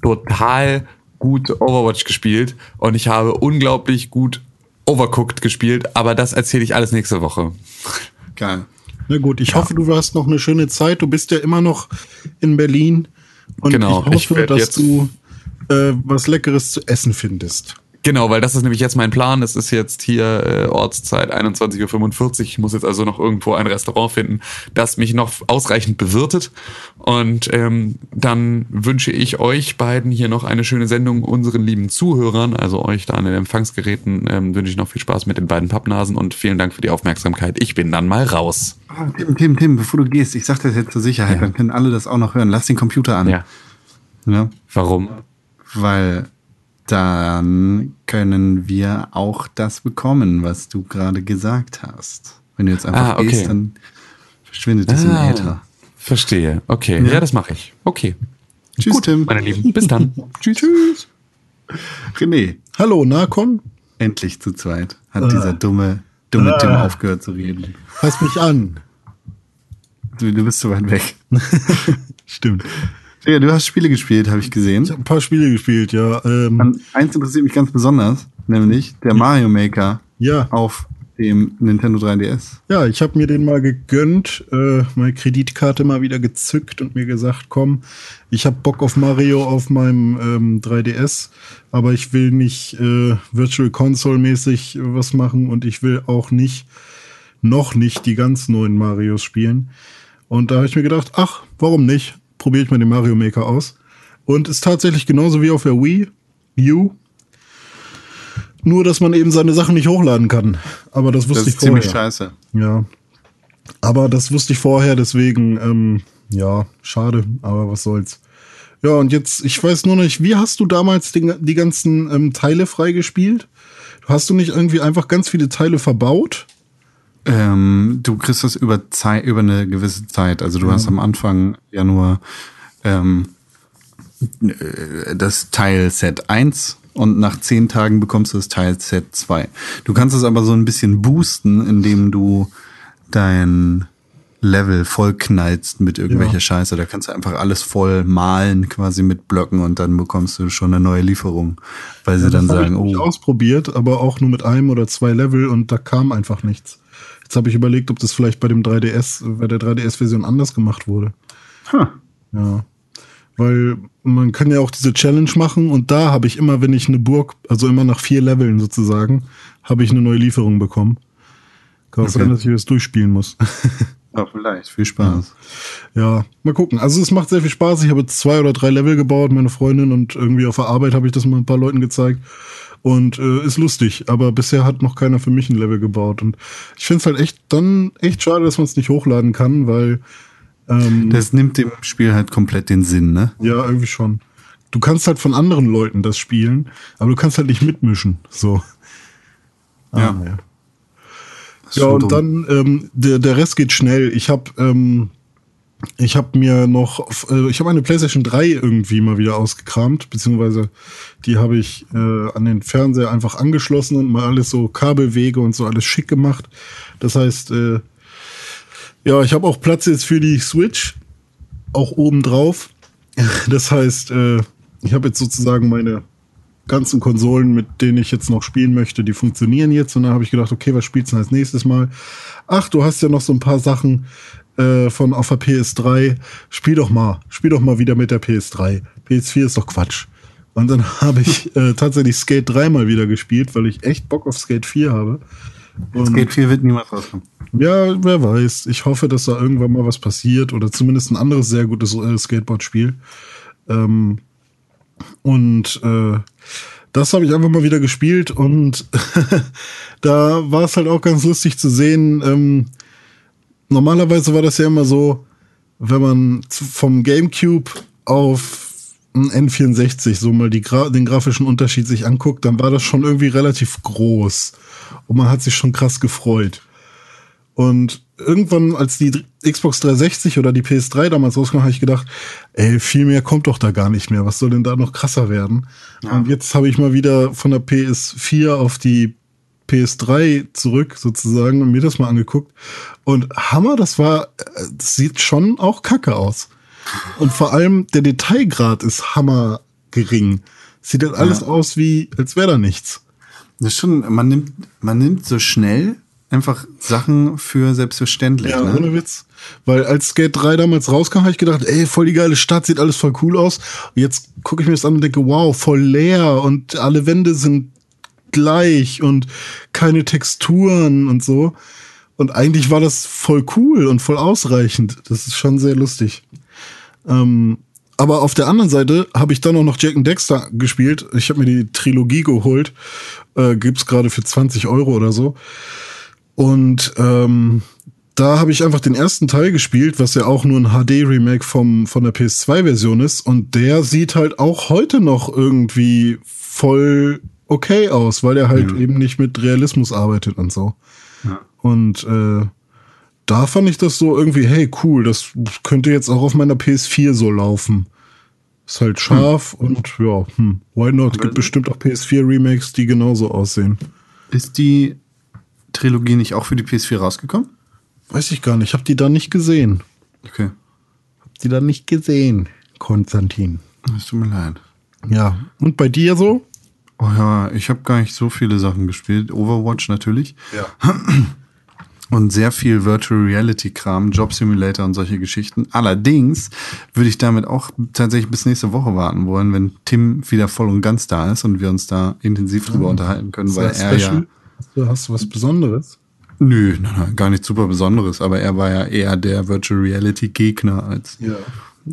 total gut Overwatch gespielt und ich habe unglaublich gut Overcooked gespielt, aber das erzähle ich alles nächste Woche. Geil. Na gut, ich hoffe, du hast noch eine schöne Zeit. Du bist ja immer noch in Berlin. Und Genau, ich ich hoffe, werd dass du äh, was Leckeres zu essen findest. Genau, weil das ist nämlich jetzt mein Plan. Es ist jetzt hier äh, Ortszeit 21.45 Uhr. Ich muss jetzt also noch irgendwo ein Restaurant finden, das mich noch ausreichend bewirtet. Und ähm, dann wünsche ich euch beiden hier noch eine schöne Sendung, unseren lieben Zuhörern, also euch da an den Empfangsgeräten, ähm, wünsche ich noch viel Spaß mit den beiden Pappnasen und vielen Dank für die Aufmerksamkeit. Ich bin dann mal raus. Ah, Tim, Tim, Tim, bevor du gehst, ich sag das jetzt zur Sicherheit, dann können alle das auch noch hören. Lass den Computer an. Ja. Ja, Warum? weil dann können wir auch das bekommen, was du gerade gesagt hast. Wenn du jetzt einfach Ah, okay. gehst, dann verschwindet das im Ah, Äther. Verstehe. Okay. Ja, das mache ich. Okay. Tschüss, Gut, Tim. meine Lieben. Bis dann. Tschüss. Tschüss. René, Hallo, Nakon? endlich zu zweit hat dieser dumme, dumme Tim aufgehört zu reden. Fass mich an. Du, du bist so weit weg. Stimmt. Ja, du hast Spiele gespielt, habe ich gesehen. Ich habe ein paar Spiele gespielt, ja. Ähm, eins interessiert mich ganz besonders, nämlich der Mario Maker ja. auf dem Nintendo 3DS. Ja, ich habe mir den mal gegönnt, äh, meine Kreditkarte mal wieder gezückt und mir gesagt, komm, ich habe Bock auf Mario auf meinem ähm, 3DS, aber ich will nicht äh, Virtual Console mäßig was machen und ich will auch nicht, noch nicht die ganz neuen Marios spielen. Und da habe ich mir gedacht, ach, warum nicht? Probiere ich mal den Mario Maker aus. Und ist tatsächlich genauso wie auf der Wii U. Nur, dass man eben seine Sachen nicht hochladen kann. Aber das wusste Das ich ist ziemlich vorher. scheiße. Ja. Aber das wusste ich vorher, deswegen, ähm, ja, schade, aber was soll's. Ja, und jetzt, ich weiß nur nicht, wie hast du damals den, die ganzen ähm, Teile freigespielt? Hast du nicht irgendwie einfach ganz viele Teile verbaut? Ähm, du kriegst das über Zeit, über eine gewisse Zeit. Also du hast am Anfang ja nur ähm, äh, das Teil Set 1 und nach zehn Tagen bekommst du das Teil Set 2. Du kannst es aber so ein bisschen boosten, indem du dein Level voll knallst mit irgendwelcher Ja. Scheiße. Da kannst du einfach alles voll malen, quasi mit Blöcken und dann bekommst du schon eine neue Lieferung. Weil sie dann sagen, ich oh, ausprobiert, aber auch nur mit einem oder zwei Level und da kam einfach nichts. Jetzt habe ich überlegt, ob das vielleicht bei dem 3DS, bei der 3DS-Version anders gemacht wurde. huh. Ja. Weil man kann ja auch diese Challenge machen und da habe ich immer, wenn ich eine Burg, also immer nach vier Leveln sozusagen, habe ich eine neue Lieferung bekommen. Kann Okay. sein, dass ich das durchspielen muss. ja, vielleicht. Viel Spaß. ja, mal gucken. Also es macht sehr viel Spaß. Ich habe zwei oder drei Level gebaut, meine Freundin, und irgendwie auf der Arbeit habe ich das mal ein paar Leuten gezeigt. Und äh, ist lustig, aber bisher hat noch keiner für mich ein Level gebaut. Und ich finde es halt echt dann echt schade, dass man es nicht hochladen kann, weil ähm, Das nimmt dem Spiel halt komplett den Sinn, ne? Ja, irgendwie schon. Du kannst halt von anderen Leuten das spielen, aber du kannst halt nicht mitmischen. So. Ja. Ah, ja. Ja schon und dann, ähm, der, der Rest geht schnell. Ich habe ähm, ich habe mir noch, äh, ich habe eine PlayStation 3 irgendwie mal wieder ausgekramt, beziehungsweise die habe ich äh, an den Fernseher einfach angeschlossen und mal alles so Kabelwege und so alles schick gemacht. Das heißt, äh, ja, ich habe auch Platz jetzt für die Switch, auch oben drauf. Das heißt, äh, ich habe jetzt sozusagen meine ganzen Konsolen, mit denen ich jetzt noch spielen möchte, die funktionieren jetzt. Und dann habe ich gedacht, okay, was spielst du als nächstes Mal? Ach, du hast ja noch so ein paar Sachen äh, von auf der PS3. Spiel doch mal, spiel doch mal wieder mit der PS3. PS4 ist doch Quatsch. Und dann habe ich äh, tatsächlich Skate 3 mal wieder gespielt, weil ich echt Bock auf Skate 4 habe. Und Skate 4 wird niemals rauskommen. ja, wer weiß. Ich hoffe, dass da irgendwann mal was passiert oder zumindest ein anderes sehr gutes äh, Skateboard-Spiel. Ähm, und äh, das habe ich einfach mal wieder gespielt und da war es halt auch ganz lustig zu sehen. Ähm, normalerweise war das ja immer so, wenn man vom GameCube auf ein N64 so mal Gra den grafischen Unterschied sich anguckt, dann war das schon irgendwie relativ groß und man hat sich schon krass gefreut. Und irgendwann, als die Xbox 360 oder die PS3 damals rauskam, habe ich gedacht, ey, viel mehr kommt doch da gar nicht mehr. Was soll denn da noch krasser werden? Und jetzt habe ich mal wieder von der PS4 auf die PS3 zurück sozusagen und mir das mal angeguckt. Und Hammer, das war, äh, das sieht schon auch kacke aus. Und vor allem der Detailgrad ist hammer gering. Sieht halt alles aus wie, als wäre da nichts. Das ist schon, man nimmt, man nimmt so schnell einfach Sachen für selbstverständlich. Ja, ne? ohne Witz. Weil als Skate 3 damals rauskam, habe ich gedacht, ey, voll die geile Stadt, sieht alles voll cool aus. Und jetzt gucke ich mir das an und denke, wow, voll leer und alle Wände sind gleich und keine Texturen und so. Und eigentlich war das voll cool und voll ausreichend. Das ist schon sehr lustig. Ähm, aber auf der anderen Seite habe ich dann auch noch Jack and Dexter gespielt. Ich habe mir die Trilogie geholt. Äh, gibt's gerade für 20 Euro oder so. Und ähm, da habe ich einfach den ersten Teil gespielt, was ja auch nur ein HD-Remake von der PS2-Version ist. Und der sieht halt auch heute noch irgendwie voll okay aus, weil er halt eben nicht mit Realismus arbeitet und so. Und äh, da fand ich das so irgendwie, hey, cool, das könnte jetzt auch auf meiner PS4 so laufen. Ist halt scharf und ja, hm, why not? Gibt bestimmt auch PS4-Remakes, die genauso aussehen. Ist die Trilogie nicht auch für die PS4 rausgekommen? Weiß ich gar nicht, hab die da nicht gesehen. Okay. Hab die da nicht gesehen, Konstantin. Es tut mir leid. Ja, und bei dir so? Oh ja, ich habe gar nicht so viele Sachen gespielt. Overwatch natürlich. Ja. Und sehr viel Virtual Reality Kram, Job Simulator und solche Geschichten. Allerdings würde ich damit auch tatsächlich bis nächste Woche warten wollen, wenn Tim wieder voll und ganz da ist und wir uns da intensiv drüber unterhalten können, weil er ja. Hast du, hast du was Besonderes? Nö, nein, nein, gar nicht super Besonderes, aber er war ja eher der Virtual Reality Gegner als, Ja.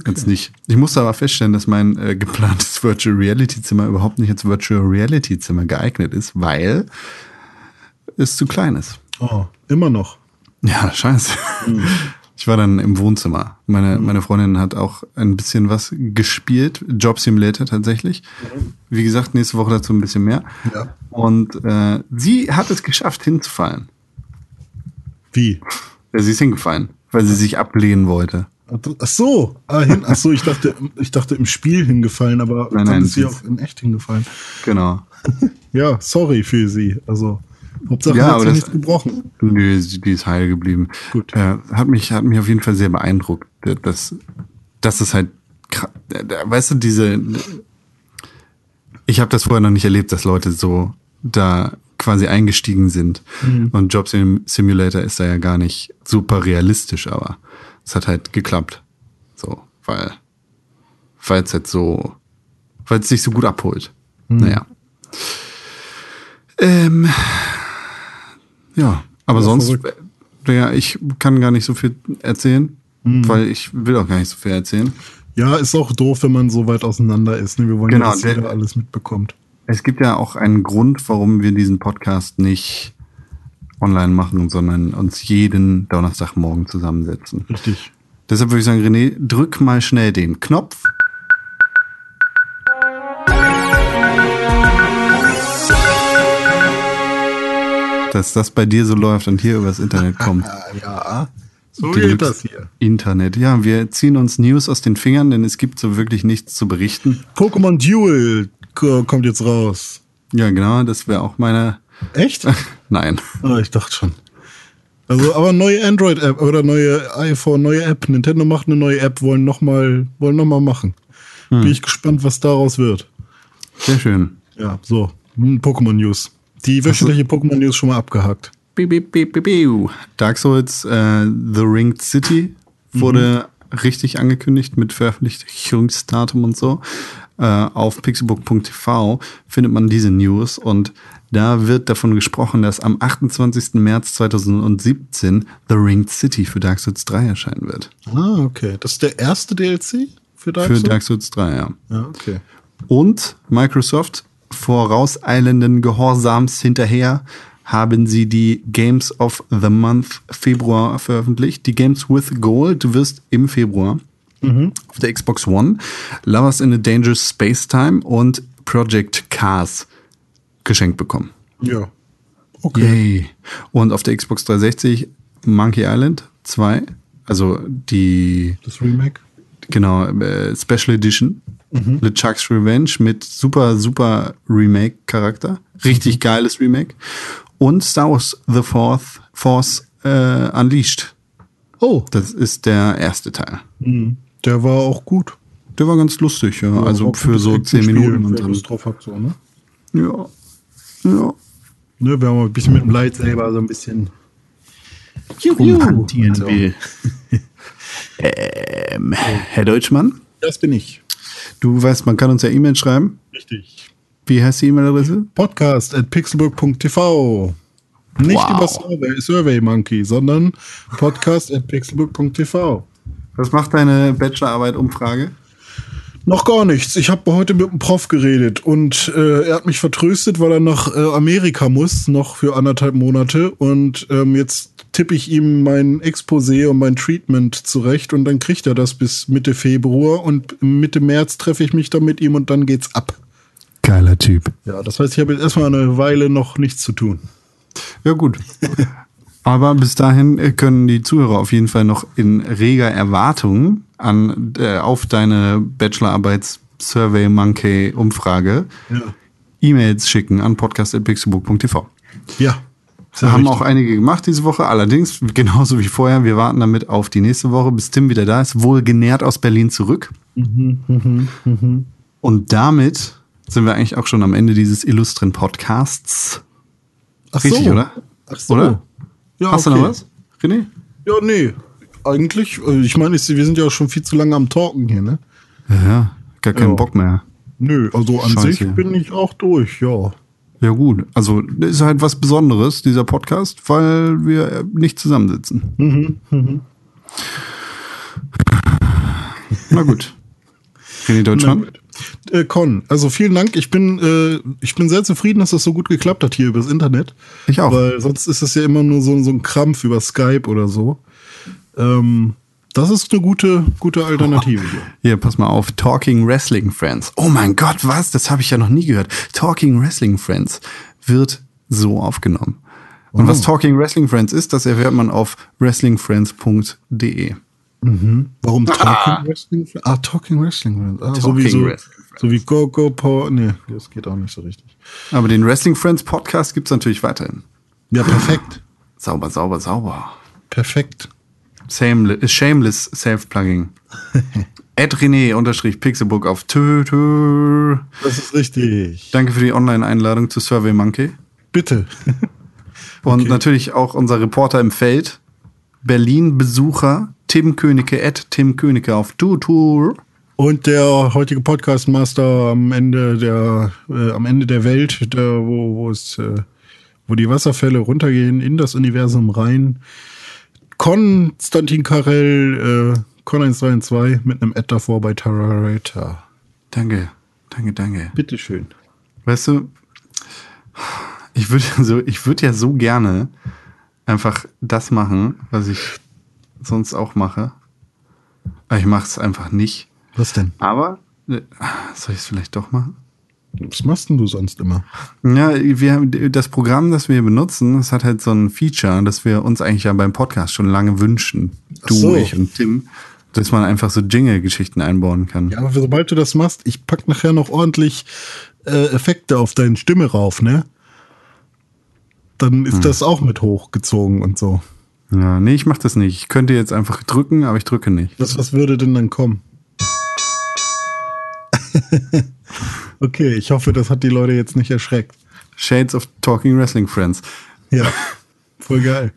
Als nicht. Ich musste aber feststellen, dass mein äh, geplantes Virtual Reality Zimmer überhaupt nicht als Virtual Reality Zimmer geeignet ist, weil es zu klein ist. Oh, immer noch. Ja, scheiße. Ich war dann im Wohnzimmer. Meine, meine Freundin hat auch ein bisschen was gespielt. Job Simulator tatsächlich. Wie gesagt, nächste Woche dazu ein bisschen mehr. Ja. Und äh, sie hat es geschafft, hinzufallen. Wie? Ja, sie ist hingefallen, weil sie sich ablehnen wollte. Ach so, ah, hin, ach so, ich dachte, ich dachte im Spiel hingefallen, aber Nein, dann ist sie auch ist- in echt hingefallen. Genau. Ja, sorry für sie. Also, Hauptsache Ja, hat sie das- nichts gebrochen. Nö, sie- die ist heil geblieben. Gut. Äh, hat mich, hat mich auf jeden Fall sehr beeindruckt, dass, dass es halt, weißt du, diese, ich habe das vorher noch nicht erlebt, dass Leute so da quasi eingestiegen sind. Und Job Sim Simulator ist da ja gar nicht super realistisch, aber es hat halt geklappt. So, weil, weil es halt so, weil es sich so gut abholt. Naja. Ähm, ja, aber Ja, sonst, verrückt. äh, ja, ich kann gar nicht so viel erzählen, weil ich will auch gar nicht so viel erzählen. Ja, ist auch doof, wenn man so weit auseinander ist. Ne? Wir wollen Genau, ja, dass der- jeder alles mitbekommt. Es gibt ja auch einen Grund, warum wir diesen Podcast nicht online machen, sondern uns jeden Donnerstagmorgen zusammensetzen. Richtig. Deshalb würde ich sagen, René, drück mal schnell den Knopf. Dass das bei dir so läuft und hier übers Internet kommt. Ja, so geht das hier. Internet. Ja, wir ziehen uns News aus den Fingern, denn es gibt so wirklich nichts zu berichten. Pokémon Duel ko- kommt jetzt raus. Ja, genau, das wäre auch meine. Echt? Nein. Ah, ich dachte schon. Also, aber neue Android-App oder neue iPhone, neue App. Nintendo macht eine neue App, wollen nochmal wollen noch mal machen. Hm. Bin ich gespannt, was daraus wird. Sehr schön. Ja, so. Hm, Pokémon News. Die wöchentliche Pokémon News schon mal abgehakt. Dark Souls äh, The Ringed City wurde richtig angekündigt mit Veröffentlichungsdatum und so. Äh, auf pixelbook.tv findet man diese News und da wird davon gesprochen, dass am 28. März 2017 The Ringed City für Dark Souls 3 erscheinen wird. Ah, okay. Das ist der erste DLC für Dark Für Souls? Dark Souls 3, ja. ja, okay. Und Microsoft vorauseilenden Gehorsams hinterher haben sie die Games of the Month Februar veröffentlicht. Die Games with Gold. Wirst im Februar auf der Xbox One Lovers in a Dangerous Space Time und Project Cars geschenkt bekommen. Ja. Okay. Yay. Und auf der Xbox 360 Monkey Island 2. Also die, Das Remake? genau, äh, Special Edition. LeChuck's Revenge mit super, super Remake-Charakter. Richtig geiles Remake. Und Star Wars The Fourth Force äh, Unleashed. Oh, Das ist der erste Teil. der war auch gut. Der war ganz lustig, ja. also War auch für so zehn Minuten und wer dann. Lust drauf hat, so, ne? Ja. Ja. Ne, wir haben ein bisschen mit dem Lightsaber so ein bisschen rumhantieren So. will. ähm, Herr Deutschmann, Das bin ich. du weißt, man kann uns ja E-Mail schreiben. Richtig. Wie heißt die E-Mail-Adresse? Podcast at pixelburg.tv. Nicht Wow. über Survey, Survey Monkey, sondern podcast at pixelburg.tv. Was macht deine Bachelorarbeit-Umfrage? Noch gar nichts. Ich habe heute mit einem Prof geredet und äh, er hat mich vertröstet, weil er nach äh, Amerika muss, noch für anderthalb Monate. Und ähm, jetzt tippe ich ihm mein Exposé und mein Treatment zurecht und dann kriegt er das bis Mitte Februar und Mitte März treffe ich mich dann mit ihm und dann geht's ab. Geiler Typ. Ja, das heißt, ich habe jetzt erstmal eine Weile noch nichts zu tun. Ja, gut. Aber bis dahin äh, können die Zuhörer auf jeden Fall noch in reger Erwartung an, äh, auf deine Bachelorarbeits-Survey-Monkey-Umfrage Ja. E-Mails schicken an podcast.pixelbook.tv. Ja. Wir haben auch einige gemacht diese Woche, allerdings genauso wie vorher. Wir warten damit auf die nächste Woche, bis Tim wieder da ist, wohl genährt aus Berlin zurück. Und damit sind wir eigentlich auch schon am Ende dieses illustren Podcasts. Ach Richtig, so. oder? Ach so. Oder? Ja, Hast okay. du noch was? René? Ja, nee. Eigentlich, äh, ich meine, wir sind ja auch schon viel zu lange am Talken hier, ne? Ja, ja. Gar keinen Ja. Bock mehr. Nö, also an Scheiße. sich bin ich auch durch, ja. Ja, gut. Also, das ist halt was Besonderes, dieser Podcast, weil wir äh, nicht zusammensitzen. Na gut. René Deutschland? Äh, Con, also vielen Dank. Ich bin, äh, ich bin sehr zufrieden, dass das so gut geklappt hat hier übers Internet. Ich auch. Weil sonst ist es ja immer nur so, so ein Krampf über Skype oder so. Ähm, das ist eine gute, gute Alternative hier. Hier, pass mal auf. Talking Wrestling Friends. Oh mein Gott, was? Das habe ich ja noch nie gehört. Talking Wrestling Friends wird so aufgenommen. Und was Talking Wrestling Friends ist, das erfährt man auf wrestlingfriends.de. Warum Talking Wrestling? Ah, Talking Wrestling. Ah, so, wie so, Wrestling so wie Go Go Power. Nee, das geht auch nicht so richtig. Aber den Wrestling Friends Podcast gibt's natürlich weiterhin. Ja, perfekt. Sauber, sauber, sauber. Perfekt. Shameless, shameless Self-Plugging. Ed René unterstrich Pixelbook auf Twitter. Das ist richtig. Danke für die Online-Einladung zu Survey Monkey. Bitte. Und Okay. natürlich auch unser Reporter im Feld, Berlin-Besucher Tim Königke, Ed Tim Königke auf Tour. Und der heutige Podcast-Master am Ende der, äh, am Ende der Welt, der, wo, wo es, äh, wo die Wasserfälle runtergehen in das Universum rein. Konstantin Karel, äh, Con 132 mit einem Ad davor bei Tarareta. Danke, danke, danke. Bitteschön. Weißt du, ich würde so, ich würde ja so gerne einfach das machen, was ich sonst auch mache. Aber ich mache es einfach nicht. Was denn? Aber äh, soll ich es vielleicht doch machen? Was machst denn du sonst immer? Ja, wir haben das Programm, das wir benutzen, das hat halt so ein Feature, das wir uns eigentlich ja beim Podcast schon lange wünschen. Du, so. ich und Tim, dass man einfach so Jingle-Geschichten einbauen kann. Ja, aber sobald du das machst, ich pack nachher noch ordentlich äh, Effekte auf deine Stimme rauf, ne? Dann ist das auch mit hochgezogen und so. Ja, nee, ich mach das nicht. Ich könnte jetzt einfach drücken, aber ich drücke nicht. Was, was würde denn dann kommen? okay, ich hoffe, das hat die Leute jetzt nicht erschreckt. Shades of Talking Wrestling Friends. Ja, voll geil.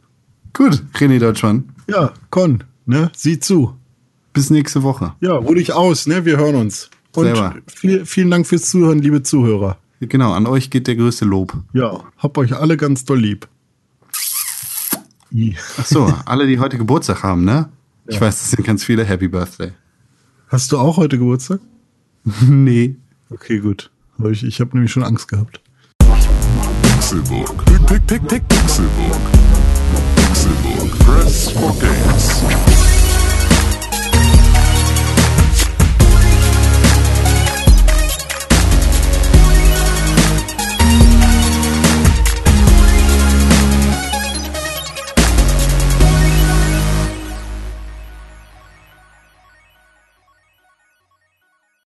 Gut, René Deutschmann. Ja, Con, ne? Sieh zu. Bis nächste Woche. Ja, ruh dich aus, ne? Wir hören uns. Und Selber. viel, vielen Dank fürs Zuhören, liebe Zuhörer. Genau, an euch geht der größte Lob. Ja, hab euch alle ganz doll lieb. I. Ach so, alle, die heute Geburtstag haben, ne? Ich weiß, das sind ganz viele. Happy Birthday. Hast du auch heute Geburtstag? nee. Okay, gut. Aber Ich, ich habe nämlich schon Angst gehabt. Pixelbook. Pick, pick, pick, pick, Pixelbook. Pixelbook. Press for games.